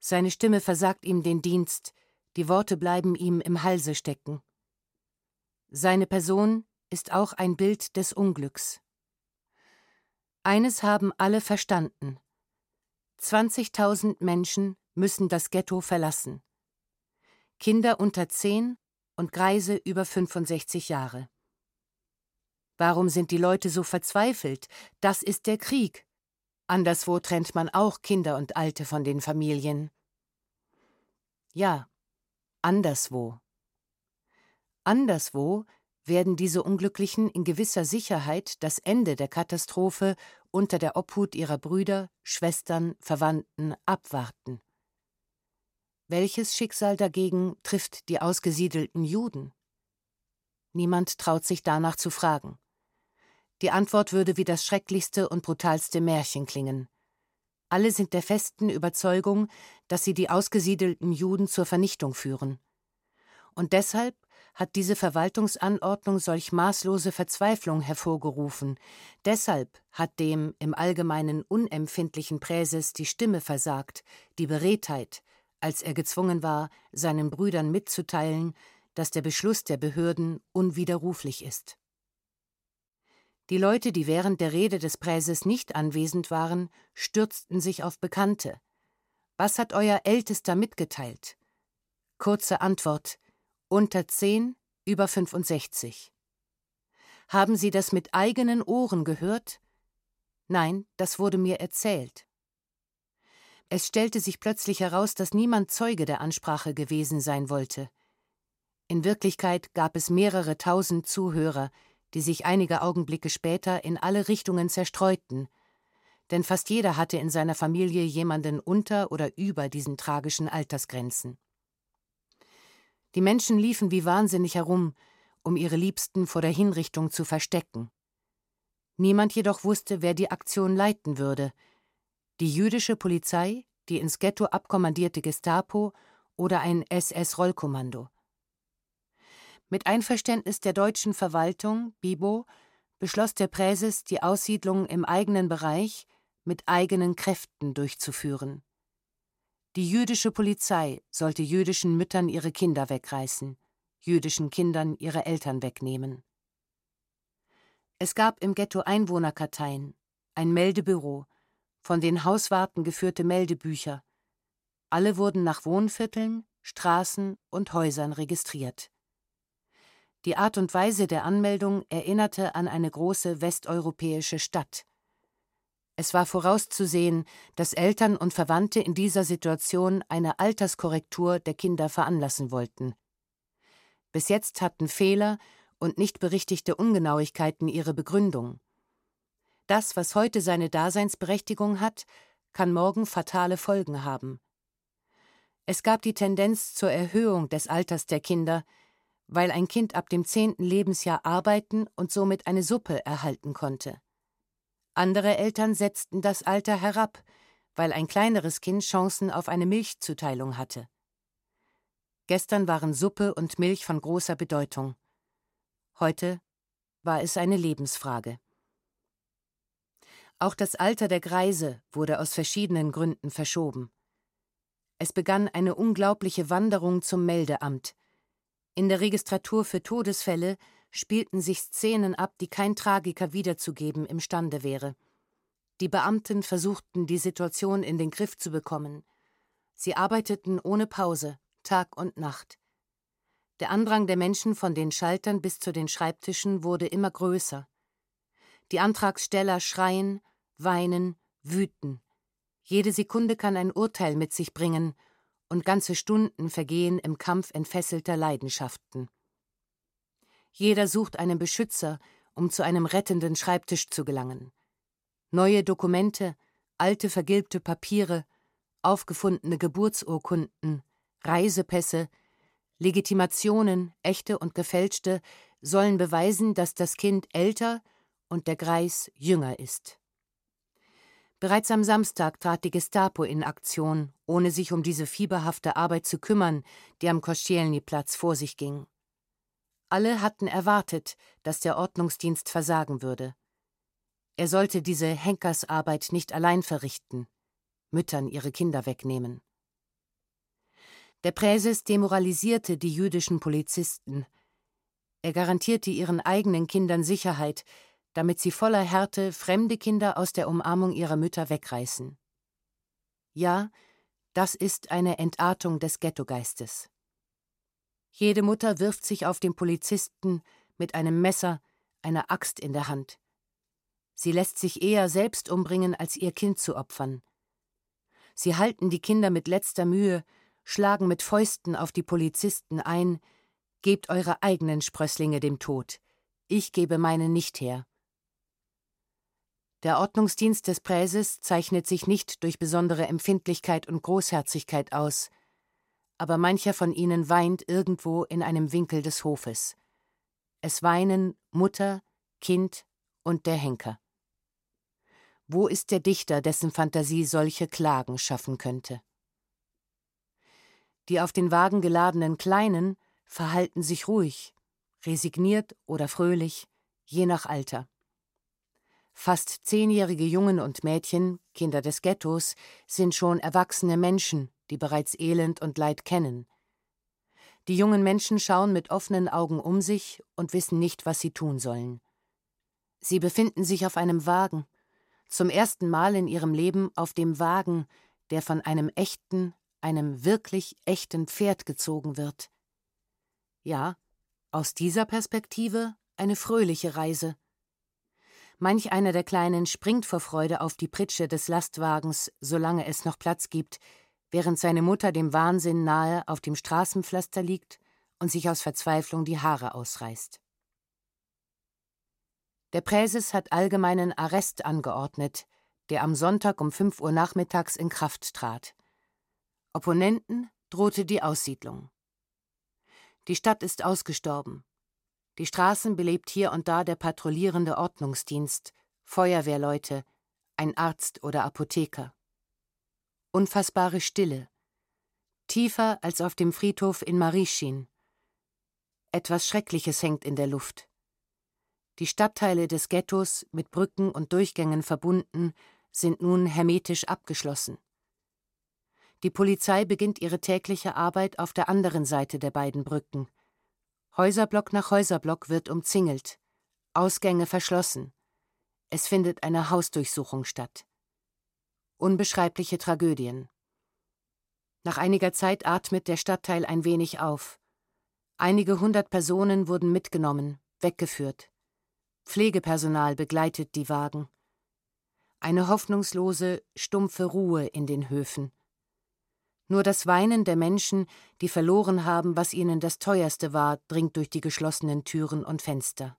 S2: Seine Stimme versagt ihm den Dienst, die Worte bleiben ihm im Halse stecken. Seine Person ist auch ein Bild des Unglücks. Eines haben alle verstanden. 20.000 Menschen müssen das Ghetto verlassen. Kinder unter 10 und Greise über 65 Jahre. Warum sind die Leute so verzweifelt? Das ist der Krieg. Anderswo trennt man auch Kinder und Alte von den Familien. Ja, anderswo. Anderswo werden diese Unglücklichen in gewisser Sicherheit das Ende der Katastrophe unter der Obhut ihrer Brüder, Schwestern, Verwandten abwarten. Welches Schicksal dagegen trifft die ausgesiedelten Juden? Niemand traut sich danach zu fragen. Die Antwort würde wie das schrecklichste und brutalste Märchen klingen. Alle sind der festen Überzeugung, dass sie die ausgesiedelten Juden zur Vernichtung führen. Und deshalb hat diese Verwaltungsanordnung solch maßlose Verzweiflung hervorgerufen. Deshalb hat dem im Allgemeinen unempfindlichen Präses die Stimme versagt, die Beredtheit, als er gezwungen war, seinen Brüdern mitzuteilen, dass der Beschluss der Behörden unwiderruflich ist. Die Leute, die während der Rede des Präses nicht anwesend waren, stürzten sich auf Bekannte. Was hat euer Ältester mitgeteilt? Kurze Antwort: unter 10, über 65. Haben Sie das mit eigenen Ohren gehört? Nein, das wurde mir erzählt. Es stellte sich plötzlich heraus, dass niemand Zeuge der Ansprache gewesen sein wollte. In Wirklichkeit gab es mehrere tausend Zuhörer, die sich einige Augenblicke später in alle Richtungen zerstreuten, denn fast jeder hatte in seiner Familie jemanden unter oder über diesen tragischen Altersgrenzen. Die Menschen liefen wie wahnsinnig herum, um ihre Liebsten vor der Hinrichtung zu verstecken. Niemand jedoch wusste, wer die Aktion leiten würde. Die jüdische Polizei, die ins Ghetto abkommandierte Gestapo oder ein SS-Rollkommando. Mit Einverständnis der deutschen Verwaltung, Bibo, beschloss der Präses, die Aussiedlung im eigenen Bereich mit eigenen Kräften durchzuführen. Die jüdische Polizei sollte jüdischen Müttern ihre Kinder wegreißen, jüdischen Kindern ihre Eltern wegnehmen. Es gab im Ghetto Einwohnerkarteien, ein Meldebüro, von den Hauswarten geführte Meldebücher. Alle wurden nach Wohnvierteln, Straßen und Häusern registriert. Die Art und Weise der Anmeldung erinnerte an eine große westeuropäische Stadt. Es war vorauszusehen, dass Eltern und Verwandte in dieser Situation eine Alterskorrektur der Kinder veranlassen wollten. Bis jetzt hatten Fehler und nicht berichtigte Ungenauigkeiten ihre Begründung. Das, was heute seine Daseinsberechtigung hat, kann morgen fatale Folgen haben. Es gab die Tendenz zur Erhöhung des Alters der Kinder, weil ein Kind ab dem zehnten Lebensjahr arbeiten und somit eine Suppe erhalten konnte. Andere Eltern setzten das Alter herab, weil ein kleineres Kind Chancen auf eine Milchzuteilung hatte. Gestern waren Suppe und Milch von großer Bedeutung. Heute war es eine Lebensfrage. Auch das Alter der Greise wurde aus verschiedenen Gründen verschoben. Es begann eine unglaubliche Wanderung zum Meldeamt. In der Registratur für Todesfälle spielten sich Szenen ab, die kein Tragiker wiederzugeben imstande wäre. Die Beamten versuchten, die Situation in den Griff zu bekommen. Sie arbeiteten ohne Pause, Tag und Nacht. Der Andrang der Menschen von den Schaltern bis zu den Schreibtischen wurde immer größer. Die Antragsteller schreien, weinen, wüten. Jede Sekunde kann ein Urteil mit sich bringen, und ganze Stunden vergehen im Kampf entfesselter Leidenschaften. Jeder sucht einen Beschützer, um zu einem rettenden Schreibtisch zu gelangen. Neue Dokumente, alte vergilbte Papiere, aufgefundene Geburtsurkunden, Reisepässe, Legitimationen, echte und gefälschte, sollen beweisen, dass das Kind älter und der Greis jünger ist. Bereits am Samstag trat die Gestapo in Aktion, ohne sich um diese fieberhafte Arbeit zu kümmern, die am Koscielny-Platz vor sich ging. Alle hatten erwartet, dass der Ordnungsdienst versagen würde. Er sollte diese Henkersarbeit nicht allein verrichten, Müttern ihre Kinder wegnehmen. Der Präses demoralisierte die jüdischen Polizisten. Er garantierte ihren eigenen Kindern Sicherheit, damit sie voller Härte fremde Kinder aus der Umarmung ihrer Mütter wegreißen. Ja, das ist eine Entartung des Ghettogeistes. Jede Mutter wirft sich auf den Polizisten mit einem Messer, einer Axt in der Hand. Sie lässt sich eher selbst umbringen, als ihr Kind zu opfern. Sie halten die Kinder mit letzter Mühe, schlagen mit Fäusten auf die Polizisten ein, gebt eure eigenen Sprösslinge dem Tod, ich gebe meine nicht her. Der Ordnungsdienst des Präses zeichnet sich nicht durch besondere Empfindlichkeit und Großherzigkeit aus, aber mancher von ihnen weint irgendwo in einem Winkel des Hofes. Es weinen Mutter, Kind und der Henker. Wo ist der Dichter, dessen Fantasie solche Klagen schaffen könnte? Die auf den Wagen geladenen Kleinen verhalten sich ruhig, resigniert oder fröhlich, je nach Alter. Fast zehnjährige Jungen und Mädchen, Kinder des Ghettos, sind schon erwachsene Menschen, die bereits Elend und Leid kennen. Die jungen Menschen schauen mit offenen Augen um sich und wissen nicht, was sie tun sollen. Sie befinden sich auf einem Wagen, zum ersten Mal in ihrem Leben auf dem Wagen, der von einem echten, einem wirklich echten Pferd gezogen wird. Ja, aus dieser Perspektive eine fröhliche Reise. Manch einer der Kleinen springt vor Freude auf die Pritsche des Lastwagens, solange es noch Platz gibt, während seine Mutter dem Wahnsinn nahe auf dem Straßenpflaster liegt und sich aus Verzweiflung die Haare ausreißt. Der Präses hat allgemeinen Arrest angeordnet, der am Sonntag um fünf Uhr nachmittags in Kraft trat. Opponenten drohte die Aussiedlung. Die Stadt ist ausgestorben. Die Straßen belebt hier und da der patrouillierende Ordnungsdienst, Feuerwehrleute, ein Arzt oder Apotheker. Unfassbare Stille. Tiefer als auf dem Friedhof in Marischin. Etwas Schreckliches hängt in der Luft. Die Stadtteile des Ghettos, mit Brücken und Durchgängen verbunden, sind nun hermetisch abgeschlossen. Die Polizei beginnt ihre tägliche Arbeit auf der anderen Seite der beiden Brücken. Häuserblock nach Häuserblock wird umzingelt, Ausgänge verschlossen. Es findet eine Hausdurchsuchung statt. Unbeschreibliche Tragödien. Nach einiger Zeit atmet der Stadtteil ein wenig auf. Einige hundert Personen wurden mitgenommen, weggeführt. Pflegepersonal begleitet die Wagen. Eine hoffnungslose, stumpfe Ruhe in den Höfen. Nur das Weinen der Menschen, die verloren haben, was ihnen das teuerste war, dringt durch die geschlossenen Türen und Fenster.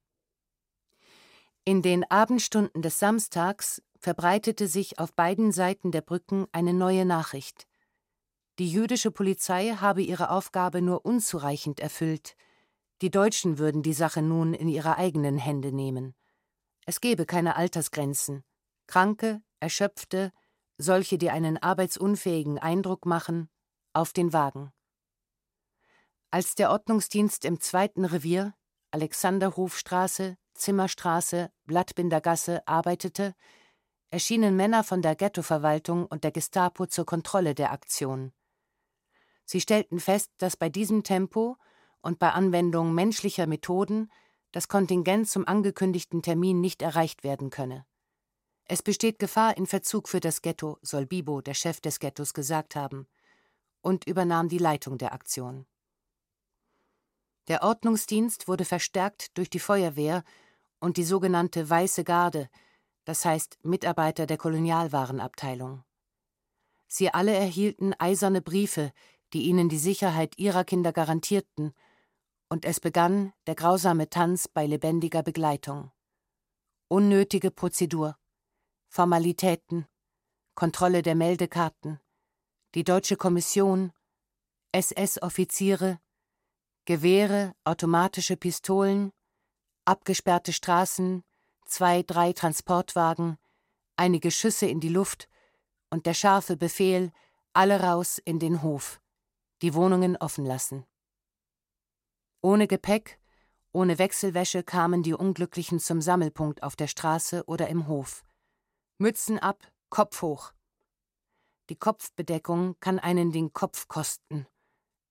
S2: In den Abendstunden des Samstags verbreitete sich auf beiden Seiten der Brücken eine neue Nachricht. Die jüdische Polizei habe ihre Aufgabe nur unzureichend erfüllt, die Deutschen würden die Sache nun in ihre eigenen Hände nehmen. Es gebe keine Altersgrenzen. Kranke, Erschöpfte, solche, die einen arbeitsunfähigen Eindruck machen, auf den Wagen. Als der Ordnungsdienst im zweiten Revier, Alexanderhofstraße, Zimmerstraße, Blattbindergasse, arbeitete, erschienen Männer von der Ghettoverwaltung und der Gestapo zur Kontrolle der Aktion. Sie stellten fest, dass bei diesem Tempo und bei Anwendung menschlicher Methoden das Kontingent zum angekündigten Termin nicht erreicht werden könne. Es besteht Gefahr in Verzug für das Ghetto, soll Bibo, der Chef des Ghettos, gesagt haben, und übernahm die Leitung der Aktion. Der Ordnungsdienst wurde verstärkt durch die Feuerwehr und die sogenannte Weiße Garde, das heißt Mitarbeiter der Kolonialwarenabteilung. Sie alle erhielten eiserne Briefe, die ihnen die Sicherheit ihrer Kinder garantierten, und es begann der grausame Tanz bei lebendiger Begleitung. Unnötige Prozedur. Formalitäten, Kontrolle der Meldekarten, die Deutsche Kommission, SS-Offiziere, Gewehre, automatische Pistolen, abgesperrte Straßen, zwei, drei Transportwagen, einige Schüsse in die Luft und der scharfe Befehl, alle raus in den Hof, die Wohnungen offen lassen. Ohne Gepäck, ohne Wechselwäsche kamen die Unglücklichen zum Sammelpunkt auf der Straße oder im Hof. Mützen ab, Kopf hoch. Die Kopfbedeckung kann einen den Kopf kosten.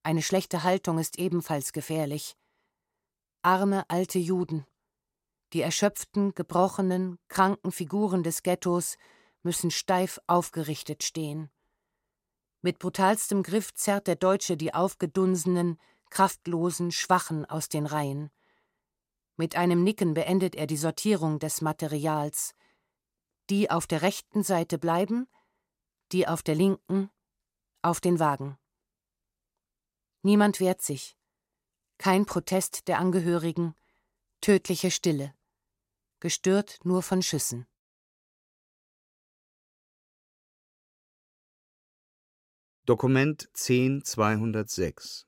S2: Eine schlechte Haltung ist ebenfalls gefährlich. Arme alte Juden. Die erschöpften, gebrochenen, kranken Figuren des Ghettos müssen steif aufgerichtet stehen. Mit brutalstem Griff zerrt der Deutsche die aufgedunsenen, kraftlosen, schwachen aus den Reihen. Mit einem Nicken beendet er die Sortierung des Materials, die auf der rechten Seite bleiben, die auf der linken, auf den Wagen. Niemand wehrt sich. Kein Protest der Angehörigen, tödliche Stille, gestört nur von Schüssen.
S4: Dokument 10206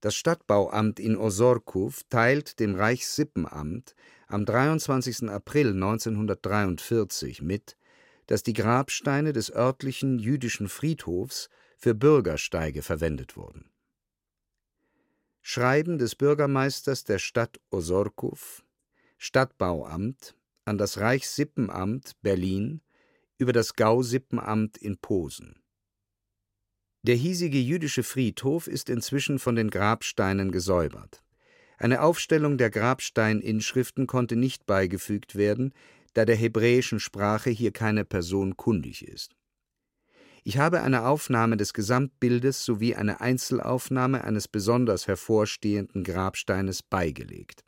S4: Das Stadtbauamt in Osorkow teilt dem Reichssippenamt am 23. April 1943 mit, dass die Grabsteine des örtlichen jüdischen Friedhofs für Bürgersteige verwendet wurden. Schreiben des Bürgermeisters der Stadt Osorkow, Stadtbauamt, an das Reichssippenamt Berlin über das Gausippenamt in Posen. Der hiesige jüdische Friedhof ist inzwischen von den Grabsteinen gesäubert. Eine Aufstellung der Grabsteininschriften konnte nicht beigefügt werden, da der hebräischen Sprache hier keine Person kundig ist. Ich habe eine Aufnahme des Gesamtbildes sowie eine Einzelaufnahme eines besonders hervorstehenden Grabsteines beigelegt.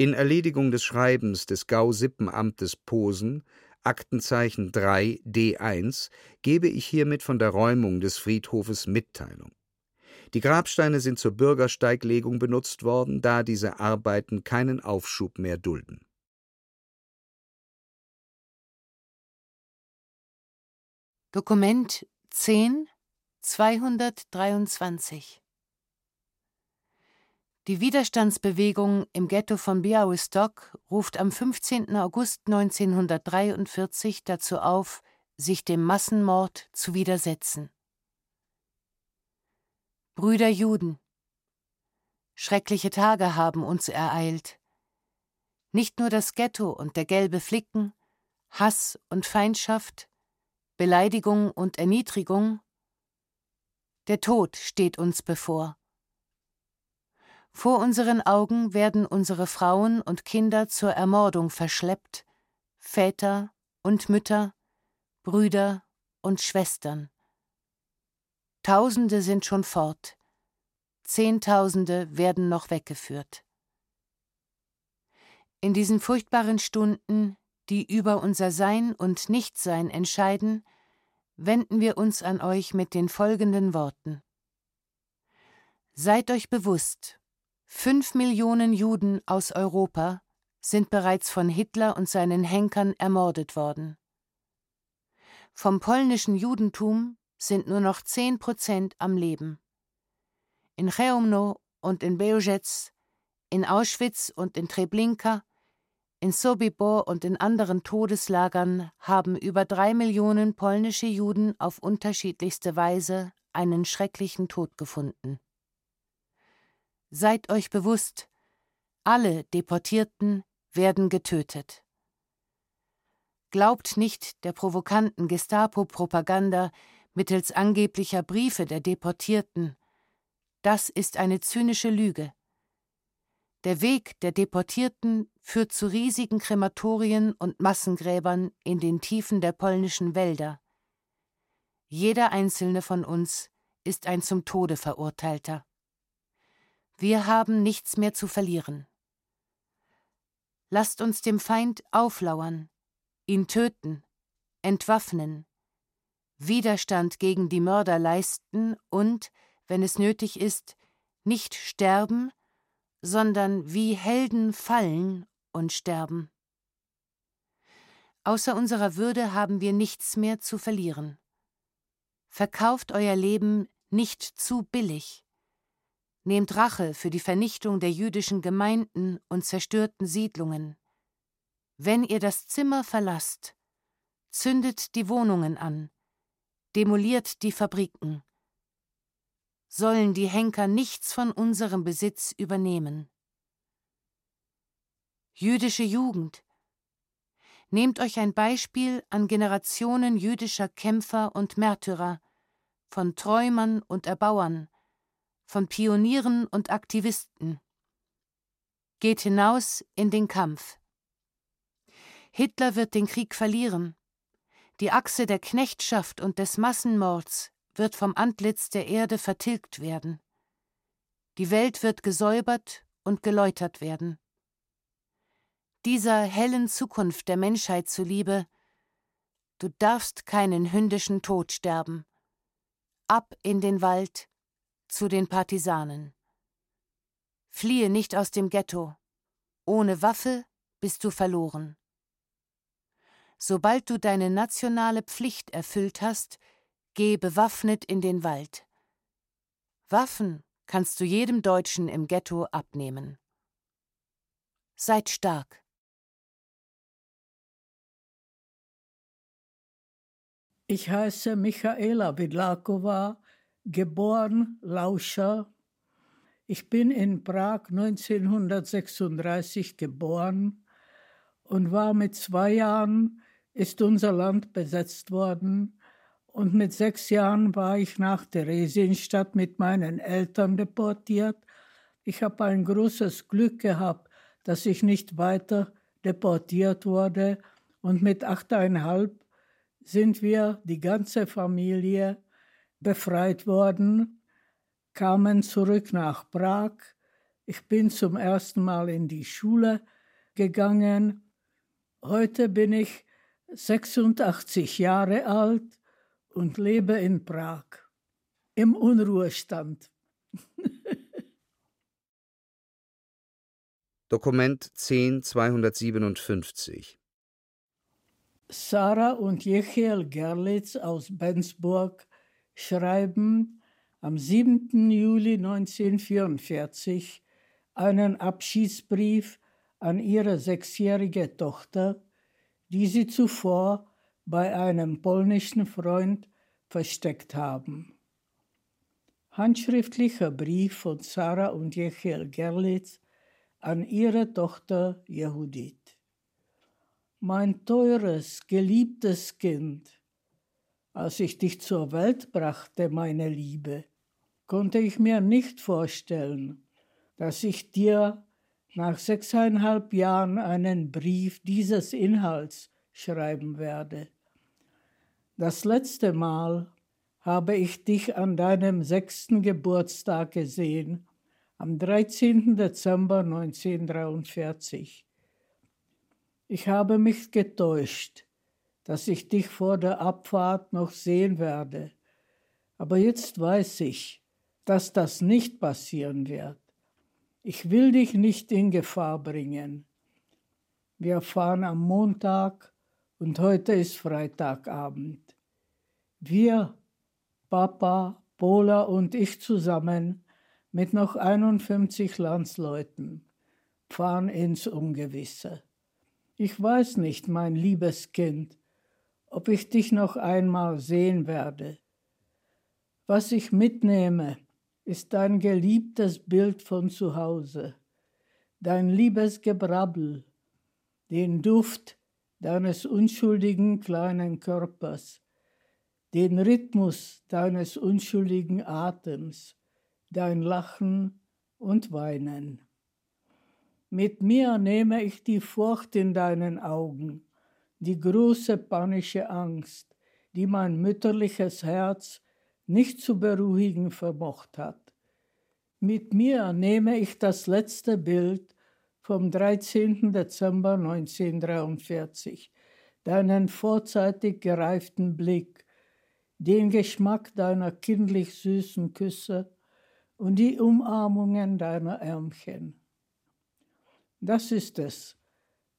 S4: In Erledigung des Schreibens des Gausippenamtes Posen Aktenzeichen 3 D1 gebe ich hiermit von der Räumung des Friedhofes Mitteilung. Die Grabsteine sind zur Bürgersteiglegung benutzt worden, da diese Arbeiten keinen Aufschub mehr dulden.
S2: Dokument 10 223 die Widerstandsbewegung im Ghetto von Białystok ruft am 15. August 1943 dazu auf, sich dem Massenmord zu widersetzen. Brüder Juden, schreckliche Tage haben uns ereilt. Nicht nur das Ghetto und der gelbe Flicken, Hass und Feindschaft, Beleidigung und Erniedrigung, der Tod steht uns bevor. Vor unseren Augen werden unsere Frauen und Kinder zur Ermordung verschleppt, Väter und Mütter, Brüder und Schwestern. Tausende sind schon fort, Zehntausende werden noch weggeführt. In diesen furchtbaren Stunden, die über unser Sein und Nichtsein entscheiden, wenden wir uns an euch mit den folgenden Worten. Seid euch bewusst, Fünf Millionen Juden aus Europa sind bereits von Hitler und seinen Henkern ermordet worden. Vom polnischen Judentum sind nur noch zehn Prozent am Leben. In Chełmno und in Bełżec, in Auschwitz und in Treblinka, in Sobibor und in anderen Todeslagern haben über drei Millionen polnische Juden auf unterschiedlichste Weise einen schrecklichen Tod gefunden. Seid euch bewusst, alle Deportierten werden getötet. Glaubt nicht der provokanten Gestapo-Propaganda mittels angeblicher Briefe der Deportierten. Das ist eine zynische Lüge. Der Weg der Deportierten führt zu riesigen Krematorien und Massengräbern in den Tiefen der polnischen Wälder. Jeder einzelne von uns ist ein zum Tode verurteilter. Wir haben nichts mehr zu verlieren. Lasst uns dem Feind auflauern, ihn töten, entwaffnen, Widerstand gegen die Mörder leisten und, wenn es nötig ist, nicht sterben, sondern wie Helden fallen und sterben. Außer unserer Würde haben wir nichts mehr zu verlieren. Verkauft euer Leben nicht zu billig. Nehmt Rache für die Vernichtung der jüdischen Gemeinden und zerstörten Siedlungen. Wenn ihr das Zimmer verlasst, zündet die Wohnungen an, demoliert die Fabriken. Sollen die Henker nichts von unserem Besitz übernehmen. Jüdische Jugend. Nehmt euch ein Beispiel an Generationen jüdischer Kämpfer und Märtyrer, von Träumern und Erbauern, von Pionieren und Aktivisten. Geht hinaus in den Kampf. Hitler wird den Krieg verlieren. Die Achse der Knechtschaft und des Massenmords wird vom Antlitz der Erde vertilgt werden. Die Welt wird gesäubert und geläutert werden. Dieser hellen Zukunft der Menschheit zuliebe, du darfst keinen hündischen Tod sterben. Ab in den Wald, zu den Partisanen. Fliehe nicht aus dem Ghetto. Ohne Waffe bist du verloren. Sobald du deine nationale Pflicht erfüllt hast, Geh bewaffnet in den Wald. Waffen kannst du jedem Deutschen im Ghetto abnehmen. Seid stark.
S5: Ich heiße Michaela Widlakowa, geboren Lauscher. Ich bin in Prag 1936 geboren und war mit zwei Jahren, ist unser Land besetzt worden und mit sechs Jahren war ich nach Theresienstadt mit meinen Eltern deportiert. Ich habe ein großes Glück gehabt, dass ich nicht weiter deportiert wurde und mit achteinhalb sind wir, die ganze Familie, befreit worden, kamen zurück nach Prag. Ich bin zum ersten Mal in die Schule gegangen. Heute bin ich 86 Jahre alt und lebe in Prag im Unruhestand.
S4: Dokument 10257
S5: Sarah und Jechiel Gerlitz aus Bensburg schreiben am 7. Juli 1944 einen Abschiedsbrief an ihre sechsjährige Tochter, die sie zuvor bei einem polnischen Freund versteckt haben. Handschriftlicher Brief von Sarah und Jechiel Gerlitz an ihre Tochter Jehudit. Mein teures, geliebtes Kind, als ich dich zur Welt brachte, meine Liebe, konnte ich mir nicht vorstellen, dass ich dir nach sechseinhalb Jahren einen Brief dieses Inhalts schreiben werde. Das letzte Mal habe ich dich an deinem sechsten Geburtstag gesehen, am 13. Dezember 1943. Ich habe mich getäuscht, dass ich dich vor der Abfahrt noch sehen werde, aber jetzt weiß ich, dass das nicht passieren wird. Ich will dich nicht in Gefahr bringen. Wir fahren am Montag und heute ist Freitagabend. Wir, Papa, Pola und ich zusammen mit noch 51 Landsleuten fahren ins Ungewisse. Ich weiß nicht, mein liebes Kind, ob ich dich noch einmal sehen werde. Was ich mitnehme, ist dein geliebtes Bild von zu Hause, dein liebes Gebrabbel, den Duft deines unschuldigen kleinen Körpers, den Rhythmus deines unschuldigen Atems, dein Lachen und Weinen. Mit mir nehme ich die Furcht in deinen Augen, die große panische Angst, die mein mütterliches Herz nicht zu beruhigen vermocht hat. Mit mir nehme ich das letzte Bild vom 13. Dezember 1943, deinen vorzeitig gereiften Blick, den Geschmack deiner kindlich süßen Küsse und die Umarmungen deiner Ärmchen. Das ist es,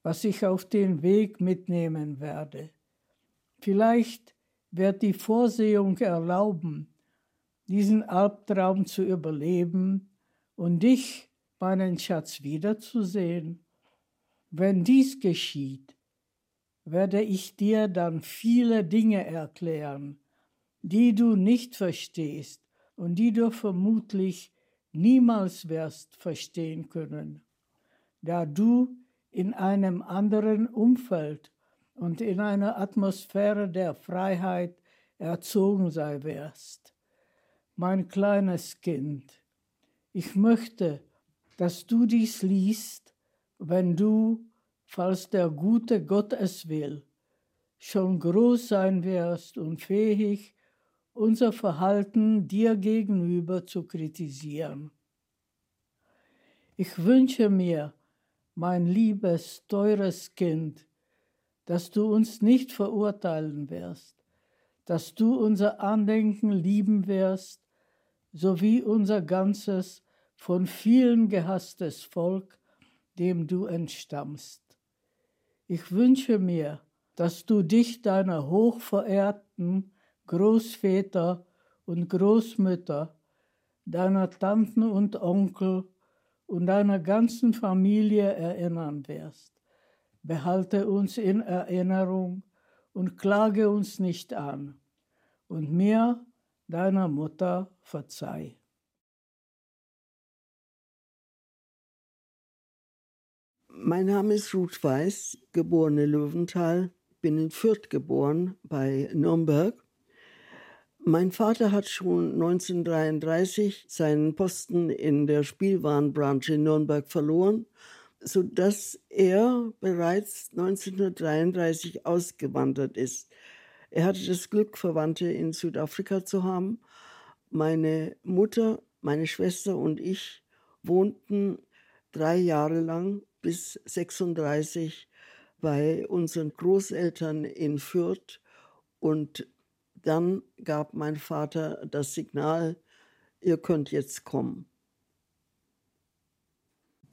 S5: was ich auf den Weg mitnehmen werde. Vielleicht wird die Vorsehung erlauben, diesen Albtraum zu überleben und dich, meinen Schatz, wiederzusehen. Wenn dies geschieht, werde ich dir dann viele Dinge erklären, die du nicht verstehst und die du vermutlich niemals wirst verstehen können, da du in einem anderen Umfeld und in einer Atmosphäre der Freiheit erzogen sei wirst. Mein kleines Kind, ich möchte, dass du dies liest, wenn du, falls der gute Gott es will, schon groß sein wirst und fähig, unser Verhalten dir gegenüber zu kritisieren. Ich wünsche mir, mein liebes, teures Kind, dass du uns nicht verurteilen wirst, dass du unser Andenken lieben wirst, sowie unser ganzes, von vielen gehasstes Volk, dem du entstammst. Ich wünsche mir, dass du dich deiner hochverehrten Großväter und Großmütter, deiner Tanten und Onkel und deiner ganzen Familie erinnern wirst. Behalte uns in Erinnerung und klage uns nicht an. Und mir, deiner Mutter, verzeih.
S6: Mein Name ist Ruth Weiß, geborene Löwenthal, bin in Fürth geboren bei Nürnberg. Mein Vater hat schon 1933 seinen Posten in der Spielwarenbranche in Nürnberg verloren, sodass er bereits 1933 ausgewandert ist. Er hatte das Glück, Verwandte in Südafrika zu haben. Meine Mutter, meine Schwester und ich wohnten drei Jahre lang bis 36 bei unseren Großeltern in Fürth und dann gab mein Vater das Signal, ihr könnt jetzt kommen.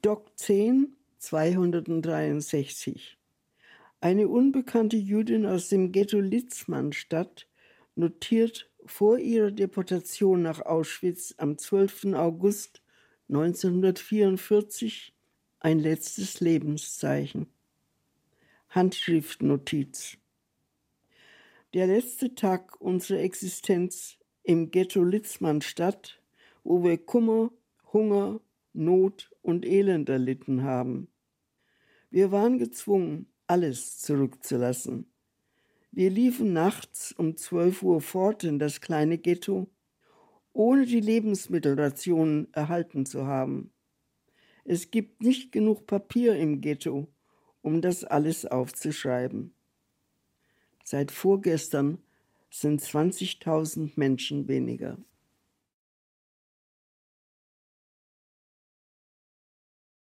S6: Doc 10, 263. Eine unbekannte Jüdin aus dem Ghetto Litzmannstadt notiert vor ihrer Deportation nach Auschwitz am 12. August 1944 ein letztes Lebenszeichen. Handschriftnotiz. Der letzte Tag unserer Existenz im Ghetto Litzmannstadt, wo wir Kummer, Hunger, Not und Elend erlitten haben. Wir waren gezwungen, alles zurückzulassen. Wir liefen nachts um 12 Uhr fort in das kleine Ghetto, ohne die Lebensmittelrationen erhalten zu haben. Es gibt nicht genug Papier im Ghetto, um das alles aufzuschreiben. Seit vorgestern sind 20.000 Menschen weniger.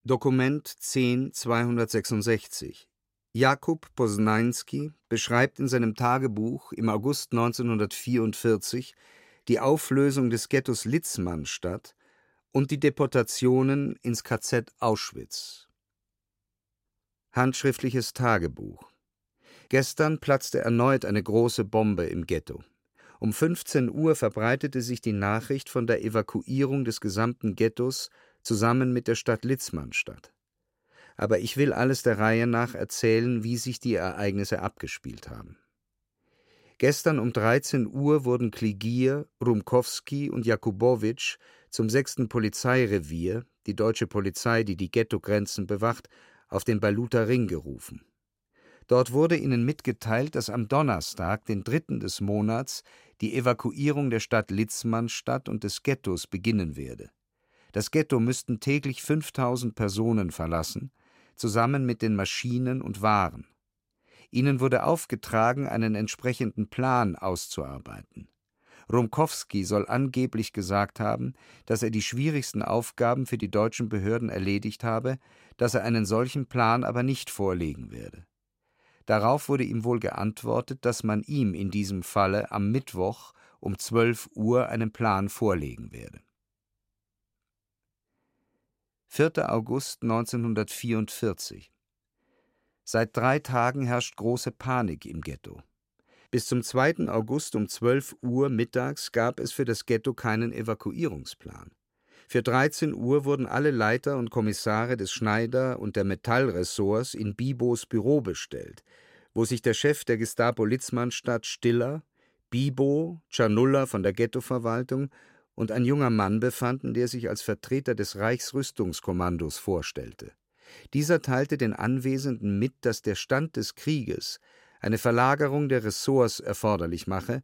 S4: Dokument 10266 Jakub Posnański beschreibt in seinem Tagebuch im August 1944 die Auflösung des Ghettos Litzmannstadt und die Deportationen ins KZ Auschwitz. Handschriftliches Tagebuch Gestern platzte erneut eine große Bombe im Ghetto. Um 15 Uhr verbreitete sich die Nachricht von der Evakuierung des gesamten Ghettos zusammen mit der Stadt Litzmannstadt. Aber ich will alles der Reihe nach erzählen, wie sich die Ereignisse abgespielt haben. Gestern um 13 Uhr wurden Kligier, Rumkowski und Jakubowitsch zum 6. Polizeirevier, die deutsche Polizei, die die Ghettogrenzen bewacht, auf den Baluter Ring gerufen. Dort wurde ihnen mitgeteilt, dass am Donnerstag, den 3. des Monats, die Evakuierung der Stadt Litzmannstadt und des Ghettos beginnen werde. Das Ghetto müssten täglich 5000 Personen verlassen, zusammen mit den Maschinen und Waren. Ihnen wurde aufgetragen, einen entsprechenden Plan auszuarbeiten. Rumkowski soll angeblich gesagt haben, dass er die schwierigsten Aufgaben für die deutschen Behörden erledigt habe, dass er einen solchen Plan aber nicht vorlegen werde. Darauf wurde ihm wohl geantwortet, dass man ihm in diesem Falle am Mittwoch um 12 Uhr einen Plan vorlegen werde 4. August 1944 Seit drei Tagen herrscht große Panik im Ghetto. Bis zum 2. August um 12 Uhr mittags gab es für das Ghetto keinen Evakuierungsplan. Für 13 Uhr wurden alle Leiter und Kommissare des Schneider- und der Metallressorts in Bibos Büro bestellt, wo sich der Chef der Gestapo Litzmannstadt Stiller, Bibo, Czarnulla von der Ghettoverwaltung und ein junger Mann befanden, der sich als Vertreter des Reichsrüstungskommandos vorstellte. Dieser teilte den Anwesenden mit, dass der Stand des Krieges eine Verlagerung der Ressorts erforderlich mache,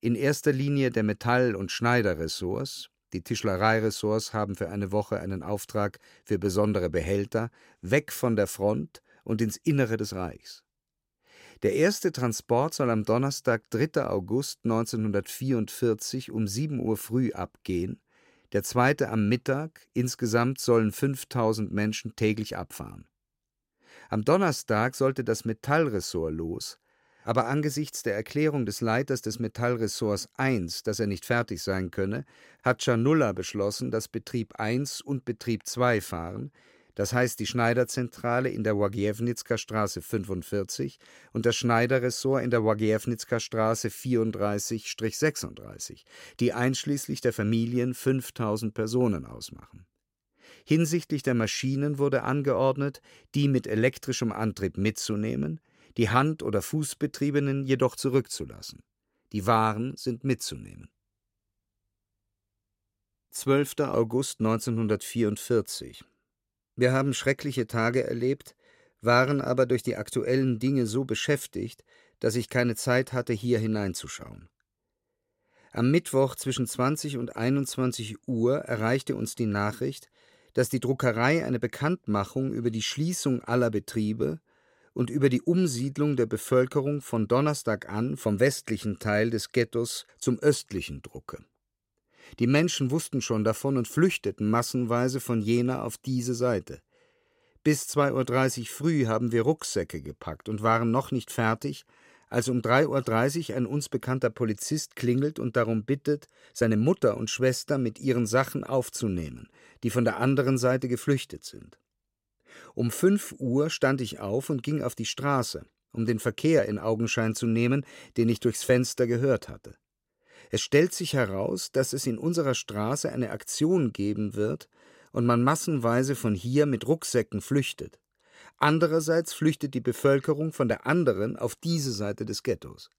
S4: in erster Linie der Metall- und Schneiderressorts, die Tischlereiressorts haben für eine Woche einen Auftrag für besondere Behälter, weg von der Front und ins Innere des Reichs. Der erste Transport soll am Donnerstag, 3. August 1944 um 7 Uhr früh abgehen, der zweite am Mittag, insgesamt sollen 5000 Menschen täglich abfahren. Am Donnerstag sollte das Metallressort los, aber angesichts der Erklärung des Leiters des Metallressorts 1, dass er nicht fertig sein könne, hat Czarnulla beschlossen, dass Betrieb 1 und Betrieb 2 fahren, das heißt die Schneiderzentrale in der Łagiewnicka Straße 45 und das Schneiderressort in der Łagiewnicka Straße 34-36, die einschließlich der Familien 5000 Personen ausmachen. Hinsichtlich der Maschinen wurde angeordnet, die mit elektrischem Antrieb mitzunehmen, die Hand- oder Fußbetriebenen jedoch zurückzulassen. Die Waren sind mitzunehmen. 12. August 1944 wir haben schreckliche Tage erlebt, waren aber durch die aktuellen Dinge so beschäftigt, dass ich keine Zeit hatte, hier hineinzuschauen. Am Mittwoch zwischen 20 und 21 Uhr erreichte uns die Nachricht, dass die Druckerei eine Bekanntmachung über die Schließung aller Betriebe und über die Umsiedlung der Bevölkerung von Donnerstag an vom westlichen Teil des Ghettos zum östlichen drucke. Die Menschen wussten schon davon und flüchteten massenweise von jener auf diese Seite. Bis 2.30 Uhr früh haben wir Rucksäcke gepackt und waren noch nicht fertig, als um 3.30 Uhr ein uns bekannter Polizist klingelt und darum bittet, seine Mutter und Schwester mit ihren Sachen aufzunehmen, die von der anderen Seite geflüchtet sind. Um 5 Uhr stand ich auf und ging auf die Straße, um den Verkehr in Augenschein zu nehmen, den ich durchs Fenster gehört hatte. Es stellt sich heraus, dass es in unserer Straße eine Aktion geben wird und man massenweise von hier mit Rucksäcken flüchtet. Andererseits flüchtet die Bevölkerung von der anderen auf diese Seite des Ghettos.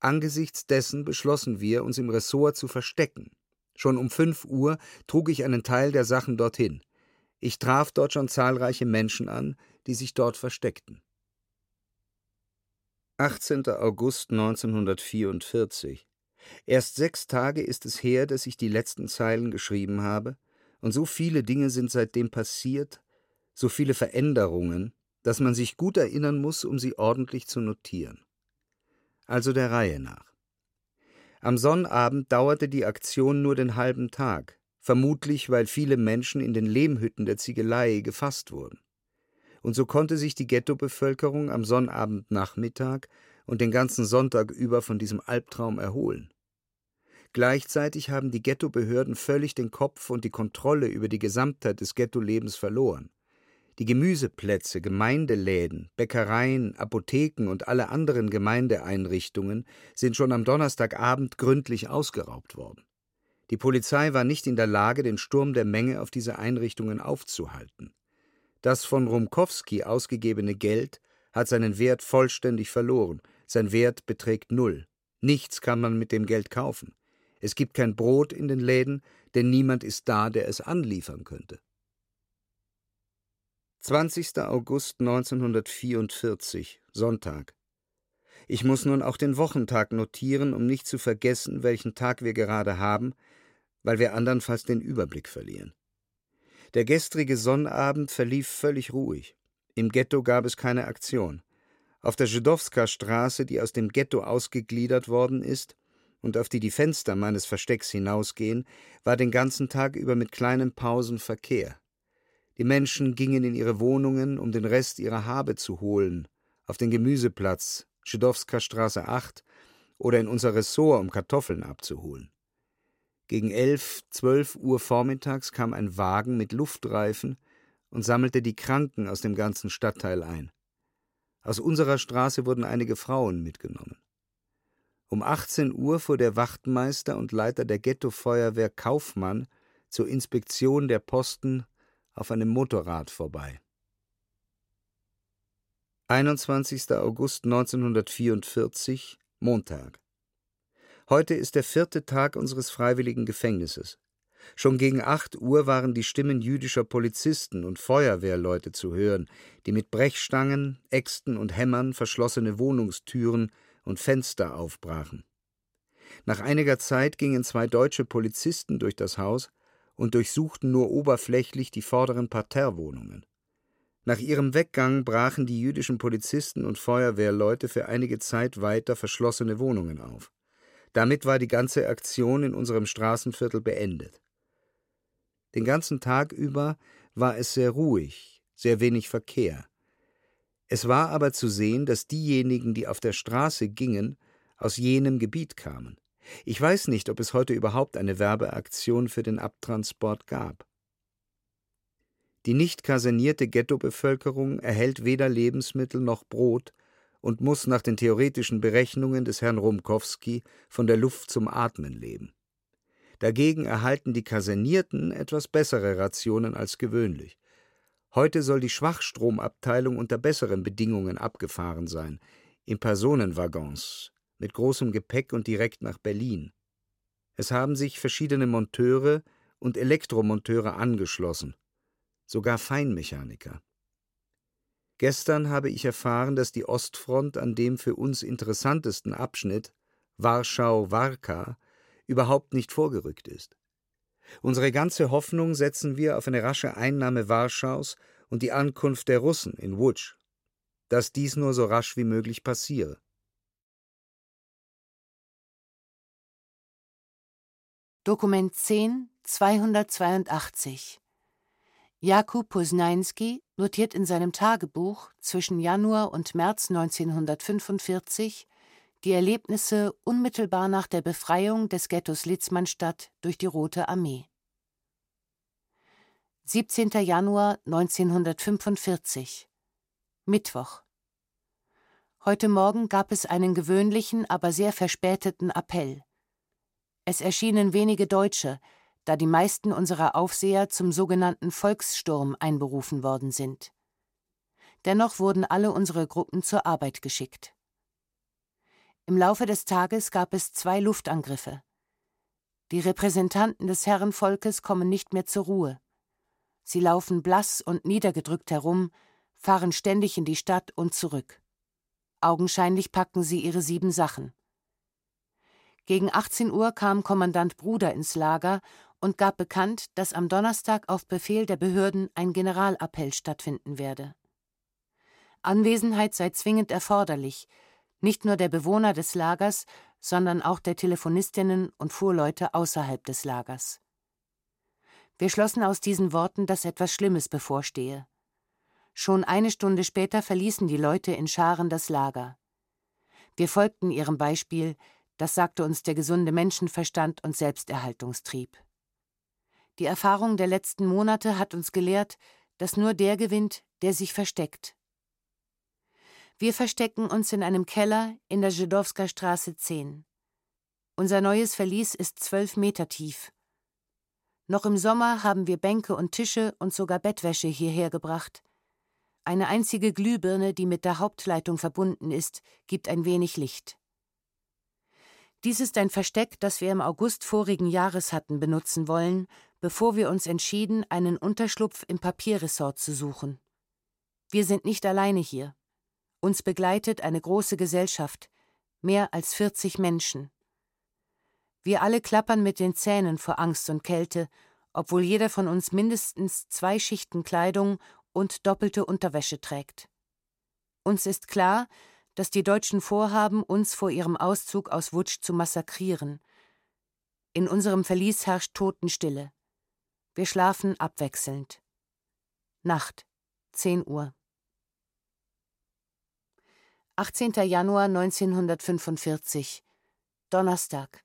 S4: Angesichts dessen beschlossen wir, uns im Ressort zu verstecken. Schon um fünf Uhr trug ich einen Teil der Sachen dorthin. Ich traf dort schon zahlreiche Menschen an, die sich dort versteckten. 18. August 1944. Erst sechs Tage ist es her, dass ich die letzten Zeilen geschrieben habe, und so viele Dinge sind seitdem passiert, so viele Veränderungen, dass man sich gut erinnern muss, um sie ordentlich zu notieren. Also der Reihe nach. Am Sonnabend dauerte die Aktion nur den halben Tag, vermutlich weil viele Menschen in den Lehmhütten der Ziegelei gefasst wurden und so konnte sich die Ghettobevölkerung am Sonnabendnachmittag und den ganzen Sonntag über von diesem Albtraum erholen. Gleichzeitig haben die Ghettobehörden völlig den Kopf und die Kontrolle über die Gesamtheit des Ghettolebens verloren. Die Gemüseplätze, Gemeindeläden, Bäckereien, Apotheken und alle anderen Gemeindeeinrichtungen sind schon am Donnerstagabend gründlich ausgeraubt worden. Die Polizei war nicht in der Lage, den Sturm der Menge auf diese Einrichtungen aufzuhalten. Das von Rumkowski ausgegebene Geld hat seinen Wert vollständig verloren. Sein Wert beträgt null. Nichts kann man mit dem Geld kaufen. Es gibt kein Brot in den Läden, denn niemand ist da, der es anliefern könnte. 20. August 1944, Sonntag. Ich muss nun auch den Wochentag notieren, um nicht zu vergessen, welchen Tag wir gerade haben, weil wir andernfalls den Überblick verlieren. Der gestrige Sonnabend verlief völlig ruhig. Im Ghetto gab es keine Aktion. Auf der Żydowska Straße, die aus dem Ghetto ausgegliedert worden ist und auf die die Fenster meines Verstecks hinausgehen, war den ganzen Tag über mit kleinen Pausen Verkehr. Die Menschen gingen in ihre Wohnungen, um den Rest ihrer Habe zu holen, auf den Gemüseplatz, Żydowska Straße 8 oder in unser Ressort, um Kartoffeln abzuholen. Gegen elf, zwölf Uhr vormittags kam ein Wagen mit Luftreifen und sammelte die Kranken aus dem ganzen Stadtteil ein. Aus unserer Straße wurden einige Frauen mitgenommen. Um 18 Uhr fuhr der Wachtmeister und Leiter der Ghettofeuerwehr Kaufmann zur Inspektion der Posten auf einem Motorrad vorbei. 21. August 1944, Montag. Heute ist der vierte Tag unseres freiwilligen Gefängnisses. Schon gegen acht Uhr waren die Stimmen jüdischer Polizisten und Feuerwehrleute zu hören, die mit Brechstangen, Äxten und Hämmern verschlossene Wohnungstüren und Fenster aufbrachen. Nach einiger Zeit gingen zwei deutsche Polizisten durch das Haus und durchsuchten nur oberflächlich die vorderen Parterrewohnungen. Nach ihrem Weggang brachen die jüdischen Polizisten und Feuerwehrleute für einige Zeit weiter verschlossene Wohnungen auf. Damit war die ganze Aktion in unserem Straßenviertel beendet. Den ganzen Tag über war es sehr ruhig, sehr wenig Verkehr. Es war aber zu sehen, dass diejenigen, die auf der Straße gingen, aus jenem Gebiet kamen. Ich weiß nicht, ob es heute überhaupt eine Werbeaktion für den Abtransport gab. Die nicht kasernierte Ghettobevölkerung erhält weder Lebensmittel noch Brot und muss nach den theoretischen Berechnungen des Herrn Rumkowski von der Luft zum Atmen leben. Dagegen erhalten die Kasernierten etwas bessere Rationen als gewöhnlich. Heute soll die Schwachstromabteilung unter besseren Bedingungen abgefahren sein, in Personenwaggons, mit großem Gepäck und direkt nach Berlin. Es haben sich verschiedene Monteure und Elektromonteure angeschlossen, sogar Feinmechaniker. Gestern habe ich erfahren, dass die Ostfront an dem für uns interessantesten Abschnitt Warschau-Warka überhaupt nicht vorgerückt ist. Unsere ganze Hoffnung setzen wir auf eine rasche Einnahme Warschaus und die Ankunft der Russen in Łódź. Dass dies nur so rasch wie möglich passiere.
S2: Dokument 10, 282 Jakub Poznański notiert in seinem Tagebuch zwischen Januar und März 1945 die Erlebnisse unmittelbar nach der Befreiung des Ghettos Litzmannstadt durch die Rote Armee. 17. Januar 1945 Mittwoch Heute Morgen gab es einen gewöhnlichen, aber sehr verspäteten Appell. Es erschienen wenige Deutsche, da die meisten unserer Aufseher zum sogenannten Volkssturm einberufen worden sind. Dennoch wurden alle unsere Gruppen zur Arbeit geschickt. Im Laufe des Tages gab es zwei Luftangriffe. Die Repräsentanten des Herrenvolkes kommen nicht mehr zur Ruhe. Sie laufen blass und niedergedrückt herum, fahren ständig in die Stadt und zurück. Augenscheinlich packen sie ihre sieben Sachen. Gegen 18 Uhr kam Kommandant Bruder ins Lager und gab bekannt, dass am Donnerstag auf Befehl der Behörden ein Generalappell stattfinden werde. Anwesenheit sei zwingend erforderlich, nicht nur der Bewohner des Lagers, sondern auch der Telefonistinnen und Fuhrleute außerhalb des Lagers. Wir schlossen aus diesen Worten, dass etwas Schlimmes bevorstehe. Schon eine Stunde später verließen die Leute in Scharen das Lager. Wir folgten ihrem Beispiel, das sagte uns der gesunde Menschenverstand und Selbsterhaltungstrieb. Die Erfahrung der letzten Monate hat uns gelehrt, dass nur der gewinnt, der sich versteckt. Wir verstecken uns in einem Keller in der Żydowska Straße 10. Unser neues Verlies ist zwölf Meter tief. Noch im Sommer haben wir Bänke und Tische und sogar Bettwäsche hierher gebracht. Eine einzige Glühbirne, die mit der Hauptleitung verbunden ist, gibt ein wenig Licht. Dies ist ein Versteck, das wir im August vorigen Jahres hatten benutzen wollen, bevor wir uns entschieden, einen Unterschlupf im Papierressort zu suchen. Wir sind nicht alleine hier. Uns begleitet eine große Gesellschaft, mehr als 40 Menschen. Wir alle klappern mit den Zähnen vor Angst und Kälte, obwohl jeder von uns mindestens zwei Schichten Kleidung und doppelte Unterwäsche trägt. Uns ist klar, dass die Deutschen vorhaben, uns vor ihrem Auszug aus Wutsch zu massakrieren. In unserem Verlies herrscht Totenstille. Wir schlafen abwechselnd. Nacht, 10 Uhr. 18. Januar 1945 Donnerstag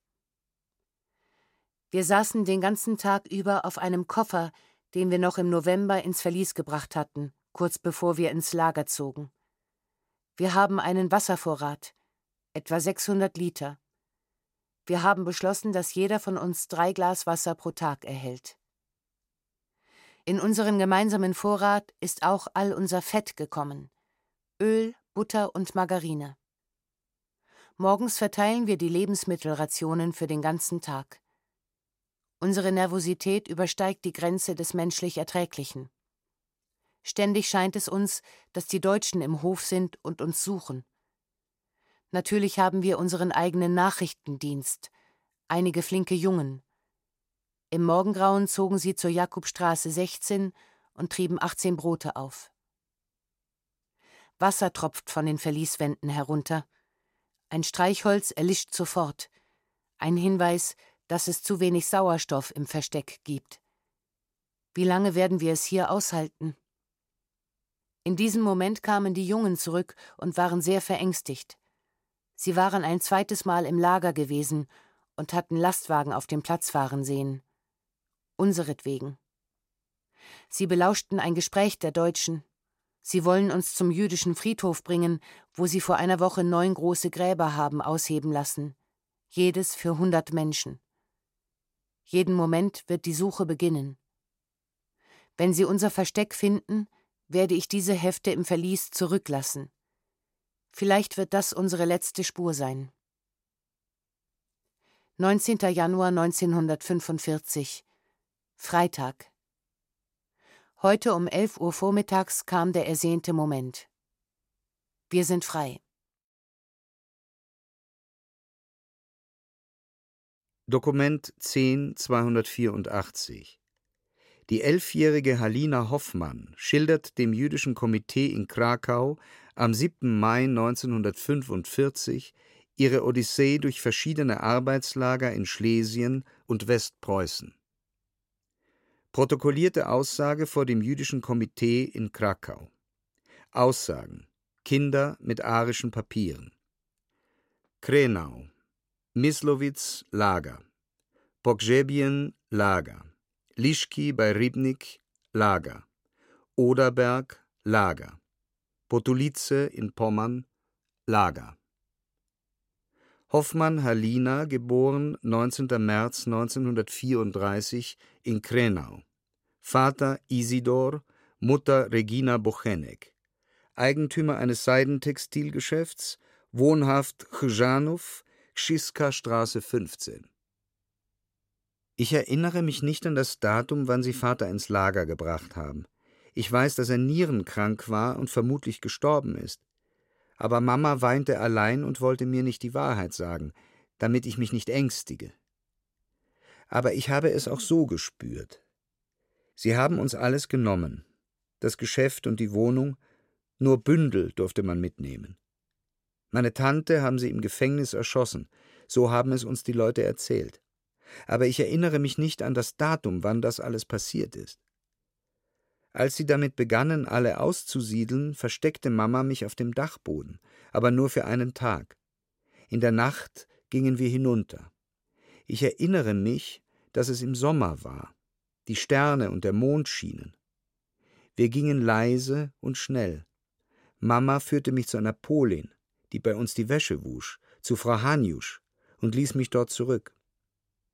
S2: Wir saßen den ganzen Tag über auf einem Koffer, den wir noch im November ins Verlies gebracht hatten, kurz bevor wir ins Lager zogen. Wir haben einen Wasservorrat, etwa 600 Liter. Wir haben beschlossen, dass jeder von uns drei Glas Wasser pro Tag erhält. In unseren gemeinsamen Vorrat ist auch all unser Fett gekommen. Öl, Butter und Margarine. Morgens verteilen wir die Lebensmittelrationen für den ganzen Tag. Unsere Nervosität übersteigt die Grenze des menschlich Erträglichen. Ständig scheint es uns, dass die Deutschen im Hof sind und uns suchen. Natürlich haben wir unseren eigenen Nachrichtendienst, einige flinke Jungen. Im Morgengrauen zogen sie zur Jakobstraße 16 und trieben 18 Brote auf. Wasser tropft von den Verlieswänden herunter. Ein Streichholz erlischt sofort. Ein Hinweis, dass es zu wenig Sauerstoff im Versteck gibt. Wie lange werden wir es hier aushalten? In diesem Moment kamen die Jungen zurück und waren sehr verängstigt. Sie waren ein zweites Mal im Lager gewesen und hatten Lastwagen auf dem Platz fahren sehen. Unseretwegen. Sie belauschten ein Gespräch der Deutschen. Sie wollen uns zum jüdischen Friedhof bringen, wo sie vor einer Woche neun große Gräber haben ausheben lassen, jedes für hundert Menschen. Jeden Moment wird die Suche beginnen. Wenn sie unser Versteck finden, werde ich diese Hefte im Verlies zurücklassen. Vielleicht wird das unsere letzte Spur sein. 19. Januar 1945 Freitag Heute um 11 Uhr vormittags kam der ersehnte Moment. Wir sind frei.
S4: Dokument 10 284 Die elfjährige Halina Hoffmann schildert dem jüdischen Komitee in Krakau am 7. Mai 1945 ihre Odyssee durch verschiedene Arbeitslager in Schlesien und Westpreußen. Protokollierte Aussage vor dem jüdischen Komitee in Krakau. Aussagen Kinder mit arischen Papieren. Krenau, Mislowitz Lager, Pogrzebien Lager, Lischki bei Ribnik Lager, Oderberg Lager, Potulice in Pommern Lager. Hoffmann Halina, geboren 19. März 1934 in Krenau. Vater Isidor, Mutter Regina Bochenek. Eigentümer eines Seidentextilgeschäfts, wohnhaft Chrzanów, Schiska Straße 15. Ich erinnere mich nicht an das Datum, wann sie Vater ins Lager gebracht haben. Ich weiß, dass er nierenkrank war und vermutlich gestorben ist aber Mama weinte allein und wollte mir nicht die Wahrheit sagen, damit ich mich nicht ängstige. Aber ich habe es auch so gespürt. Sie haben uns alles genommen, das Geschäft und die Wohnung, nur Bündel durfte man mitnehmen. Meine Tante haben sie im Gefängnis erschossen, so haben es uns die Leute erzählt. Aber ich erinnere mich nicht an das Datum, wann das alles passiert ist. Als sie damit begannen, alle auszusiedeln, versteckte Mama mich auf dem Dachboden, aber nur für einen Tag. In der Nacht gingen wir hinunter. Ich erinnere mich, dass es im Sommer war. Die Sterne und der Mond schienen. Wir gingen leise und schnell. Mama führte mich zu einer Polin, die bei uns die Wäsche wusch, zu Frau Hanjusch, und ließ mich dort zurück.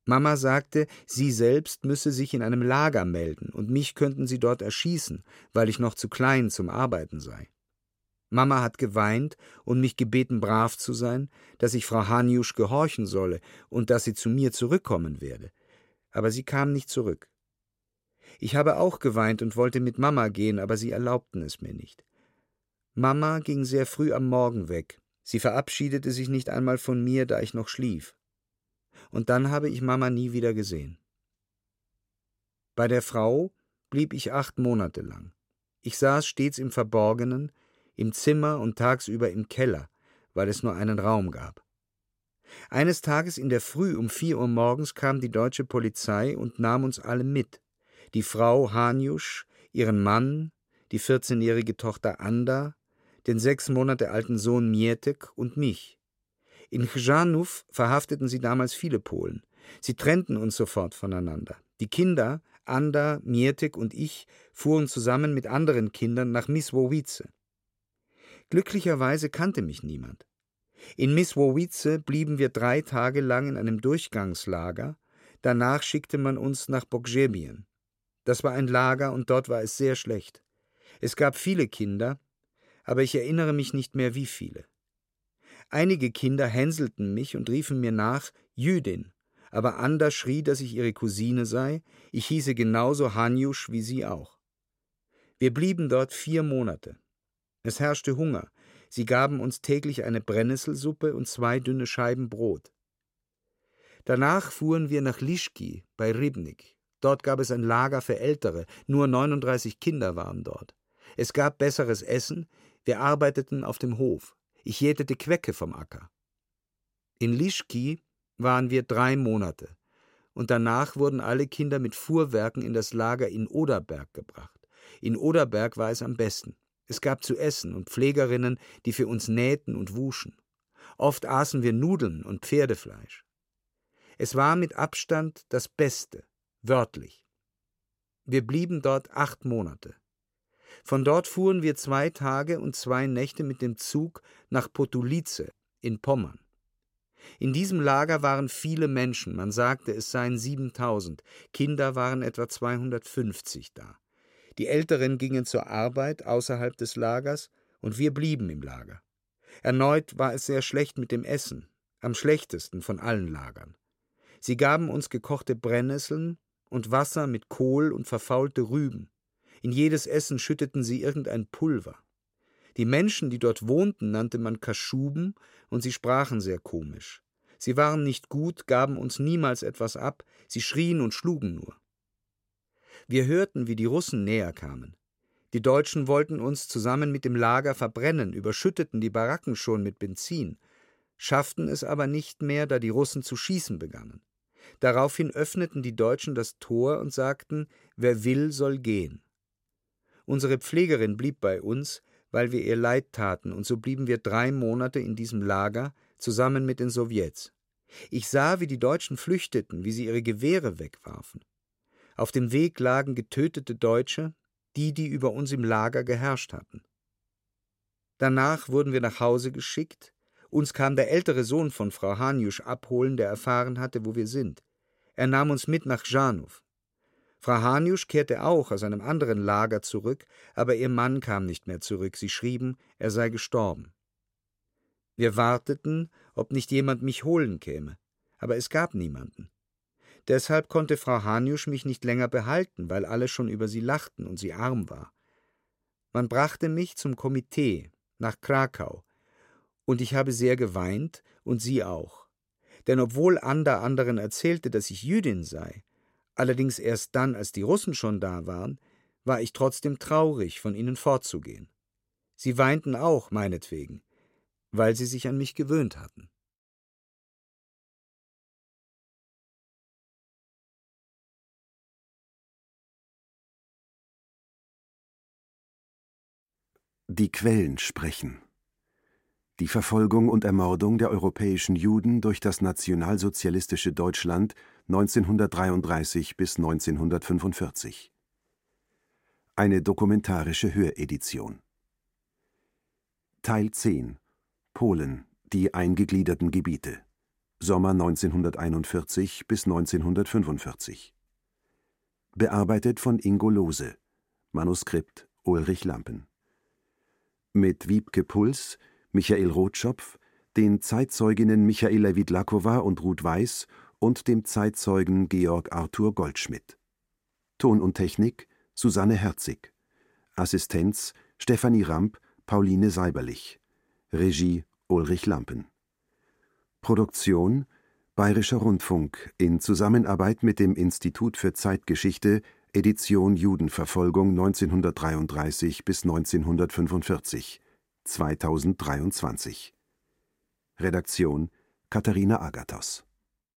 S4: Mama sagte, sie selbst müsse sich in einem Lager melden und mich könnten sie dort erschießen, weil ich noch zu klein zum Arbeiten sei. Mama hat geweint und mich gebeten, brav zu sein, dass ich Frau Hanjusch gehorchen solle und dass sie zu mir zurückkommen werde. Aber sie kam nicht zurück. Ich habe auch geweint und wollte mit Mama gehen, aber sie erlaubten es mir nicht. Mama ging sehr früh am Morgen weg. Sie verabschiedete sich nicht einmal von mir, da ich noch schlief und dann habe ich Mama nie wieder gesehen. Bei der Frau blieb ich acht Monate lang. Ich saß stets im Verborgenen, im Zimmer und tagsüber im Keller, weil es nur einen Raum gab. Eines Tages in der Früh um vier Uhr morgens kam die deutsche Polizei und nahm uns alle mit. Die Frau Hanjusch, ihren Mann, die vierzehnjährige Tochter Anda, den sechs Monate alten Sohn Mietek und mich. In Chrzanów verhafteten sie damals viele Polen. Sie trennten uns sofort voneinander. Die Kinder, Anda, Mietek und ich, fuhren zusammen mit anderen Kindern nach Misłowice. Glücklicherweise kannte mich niemand. In Misłowice blieben wir drei Tage lang in einem Durchgangslager, danach schickte man uns nach Pogrzebien. Das war ein Lager und dort war es sehr schlecht. Es gab viele Kinder, aber ich erinnere mich nicht mehr wie viele. Einige Kinder hänselten mich und riefen mir nach Jüdin, aber Anda schrie, dass ich ihre Cousine sei, ich hieße genauso Hanjusch wie sie auch. Wir blieben dort vier Monate. Es herrschte Hunger, sie gaben uns täglich eine Brennnesselsuppe und zwei dünne Scheiben Brot. Danach fuhren wir nach Lischki bei Ribnik. Dort gab es ein Lager für Ältere, nur 39 Kinder waren dort. Es gab besseres Essen, wir arbeiteten auf dem Hof. Ich jätete Quecke vom Acker. In Lischki waren wir drei Monate, und danach wurden alle Kinder mit Fuhrwerken in das Lager in Oderberg gebracht. In Oderberg war es am besten. Es gab zu essen und Pflegerinnen, die für uns nähten und wuschen. Oft aßen wir Nudeln und Pferdefleisch. Es war mit Abstand das Beste, wörtlich. Wir blieben dort acht Monate. Von dort fuhren wir zwei Tage und zwei Nächte mit dem Zug nach Potulice in Pommern. In diesem Lager waren viele Menschen, man sagte, es seien 7000, Kinder waren etwa 250 da. Die Älteren gingen zur Arbeit außerhalb des Lagers und wir blieben im Lager. Erneut war es sehr schlecht mit dem Essen, am schlechtesten von allen Lagern. Sie gaben uns gekochte Brennnesseln und Wasser mit Kohl und verfaulte Rüben. In jedes Essen schütteten sie irgendein Pulver. Die Menschen, die dort wohnten, nannte man Kaschuben, und sie sprachen sehr komisch. Sie waren nicht gut, gaben uns niemals etwas ab, sie schrien und schlugen nur. Wir hörten, wie die Russen näher kamen. Die Deutschen wollten uns zusammen mit dem Lager verbrennen, überschütteten die Baracken schon mit Benzin, schafften es aber nicht mehr, da die Russen zu schießen begannen. Daraufhin öffneten die Deutschen das Tor und sagten, wer will, soll gehen. Unsere Pflegerin blieb bei uns, weil wir ihr leid taten, und so blieben wir drei Monate in diesem Lager zusammen mit den Sowjets. Ich sah, wie die Deutschen flüchteten, wie sie ihre Gewehre wegwarfen. Auf dem Weg lagen getötete Deutsche, die, die über uns im Lager geherrscht hatten. Danach wurden wir nach Hause geschickt, uns kam der ältere Sohn von Frau Hanjusch abholen, der erfahren hatte, wo wir sind. Er nahm uns mit nach Janów. Frau Hanjusch kehrte auch aus einem anderen Lager zurück, aber ihr Mann kam nicht mehr zurück. Sie schrieben, er sei gestorben. Wir warteten, ob nicht jemand mich holen käme, aber es gab niemanden. Deshalb konnte Frau Hanjusch mich nicht länger behalten, weil alle schon über sie lachten und sie arm war. Man brachte mich zum Komitee nach Krakau, und ich habe sehr geweint und sie auch. Denn obwohl Anda anderen erzählte, dass ich Jüdin sei, allerdings erst dann, als die Russen schon da waren, war ich trotzdem traurig, von ihnen fortzugehen. Sie weinten auch meinetwegen, weil sie sich an mich gewöhnt hatten.
S1: Die Quellen sprechen. Die Verfolgung und Ermordung der europäischen Juden durch das nationalsozialistische Deutschland 1933 bis 1945. Eine dokumentarische Höredition. Teil 10 Polen, die eingegliederten Gebiete. Sommer 1941 bis 1945. Bearbeitet von Ingo Lose. Manuskript Ulrich Lampen. Mit Wiebke Puls, Michael Rotschopf, den Zeitzeuginnen Michaela Widlakowa und Ruth Weiß und dem Zeitzeugen Georg Arthur Goldschmidt. Ton und Technik Susanne Herzig. Assistenz Stefanie Ramp, Pauline Seiberlich. Regie Ulrich Lampen. Produktion Bayerischer Rundfunk in Zusammenarbeit mit dem Institut für Zeitgeschichte Edition Judenverfolgung 1933 bis 1945 2023 Redaktion Katharina Agathos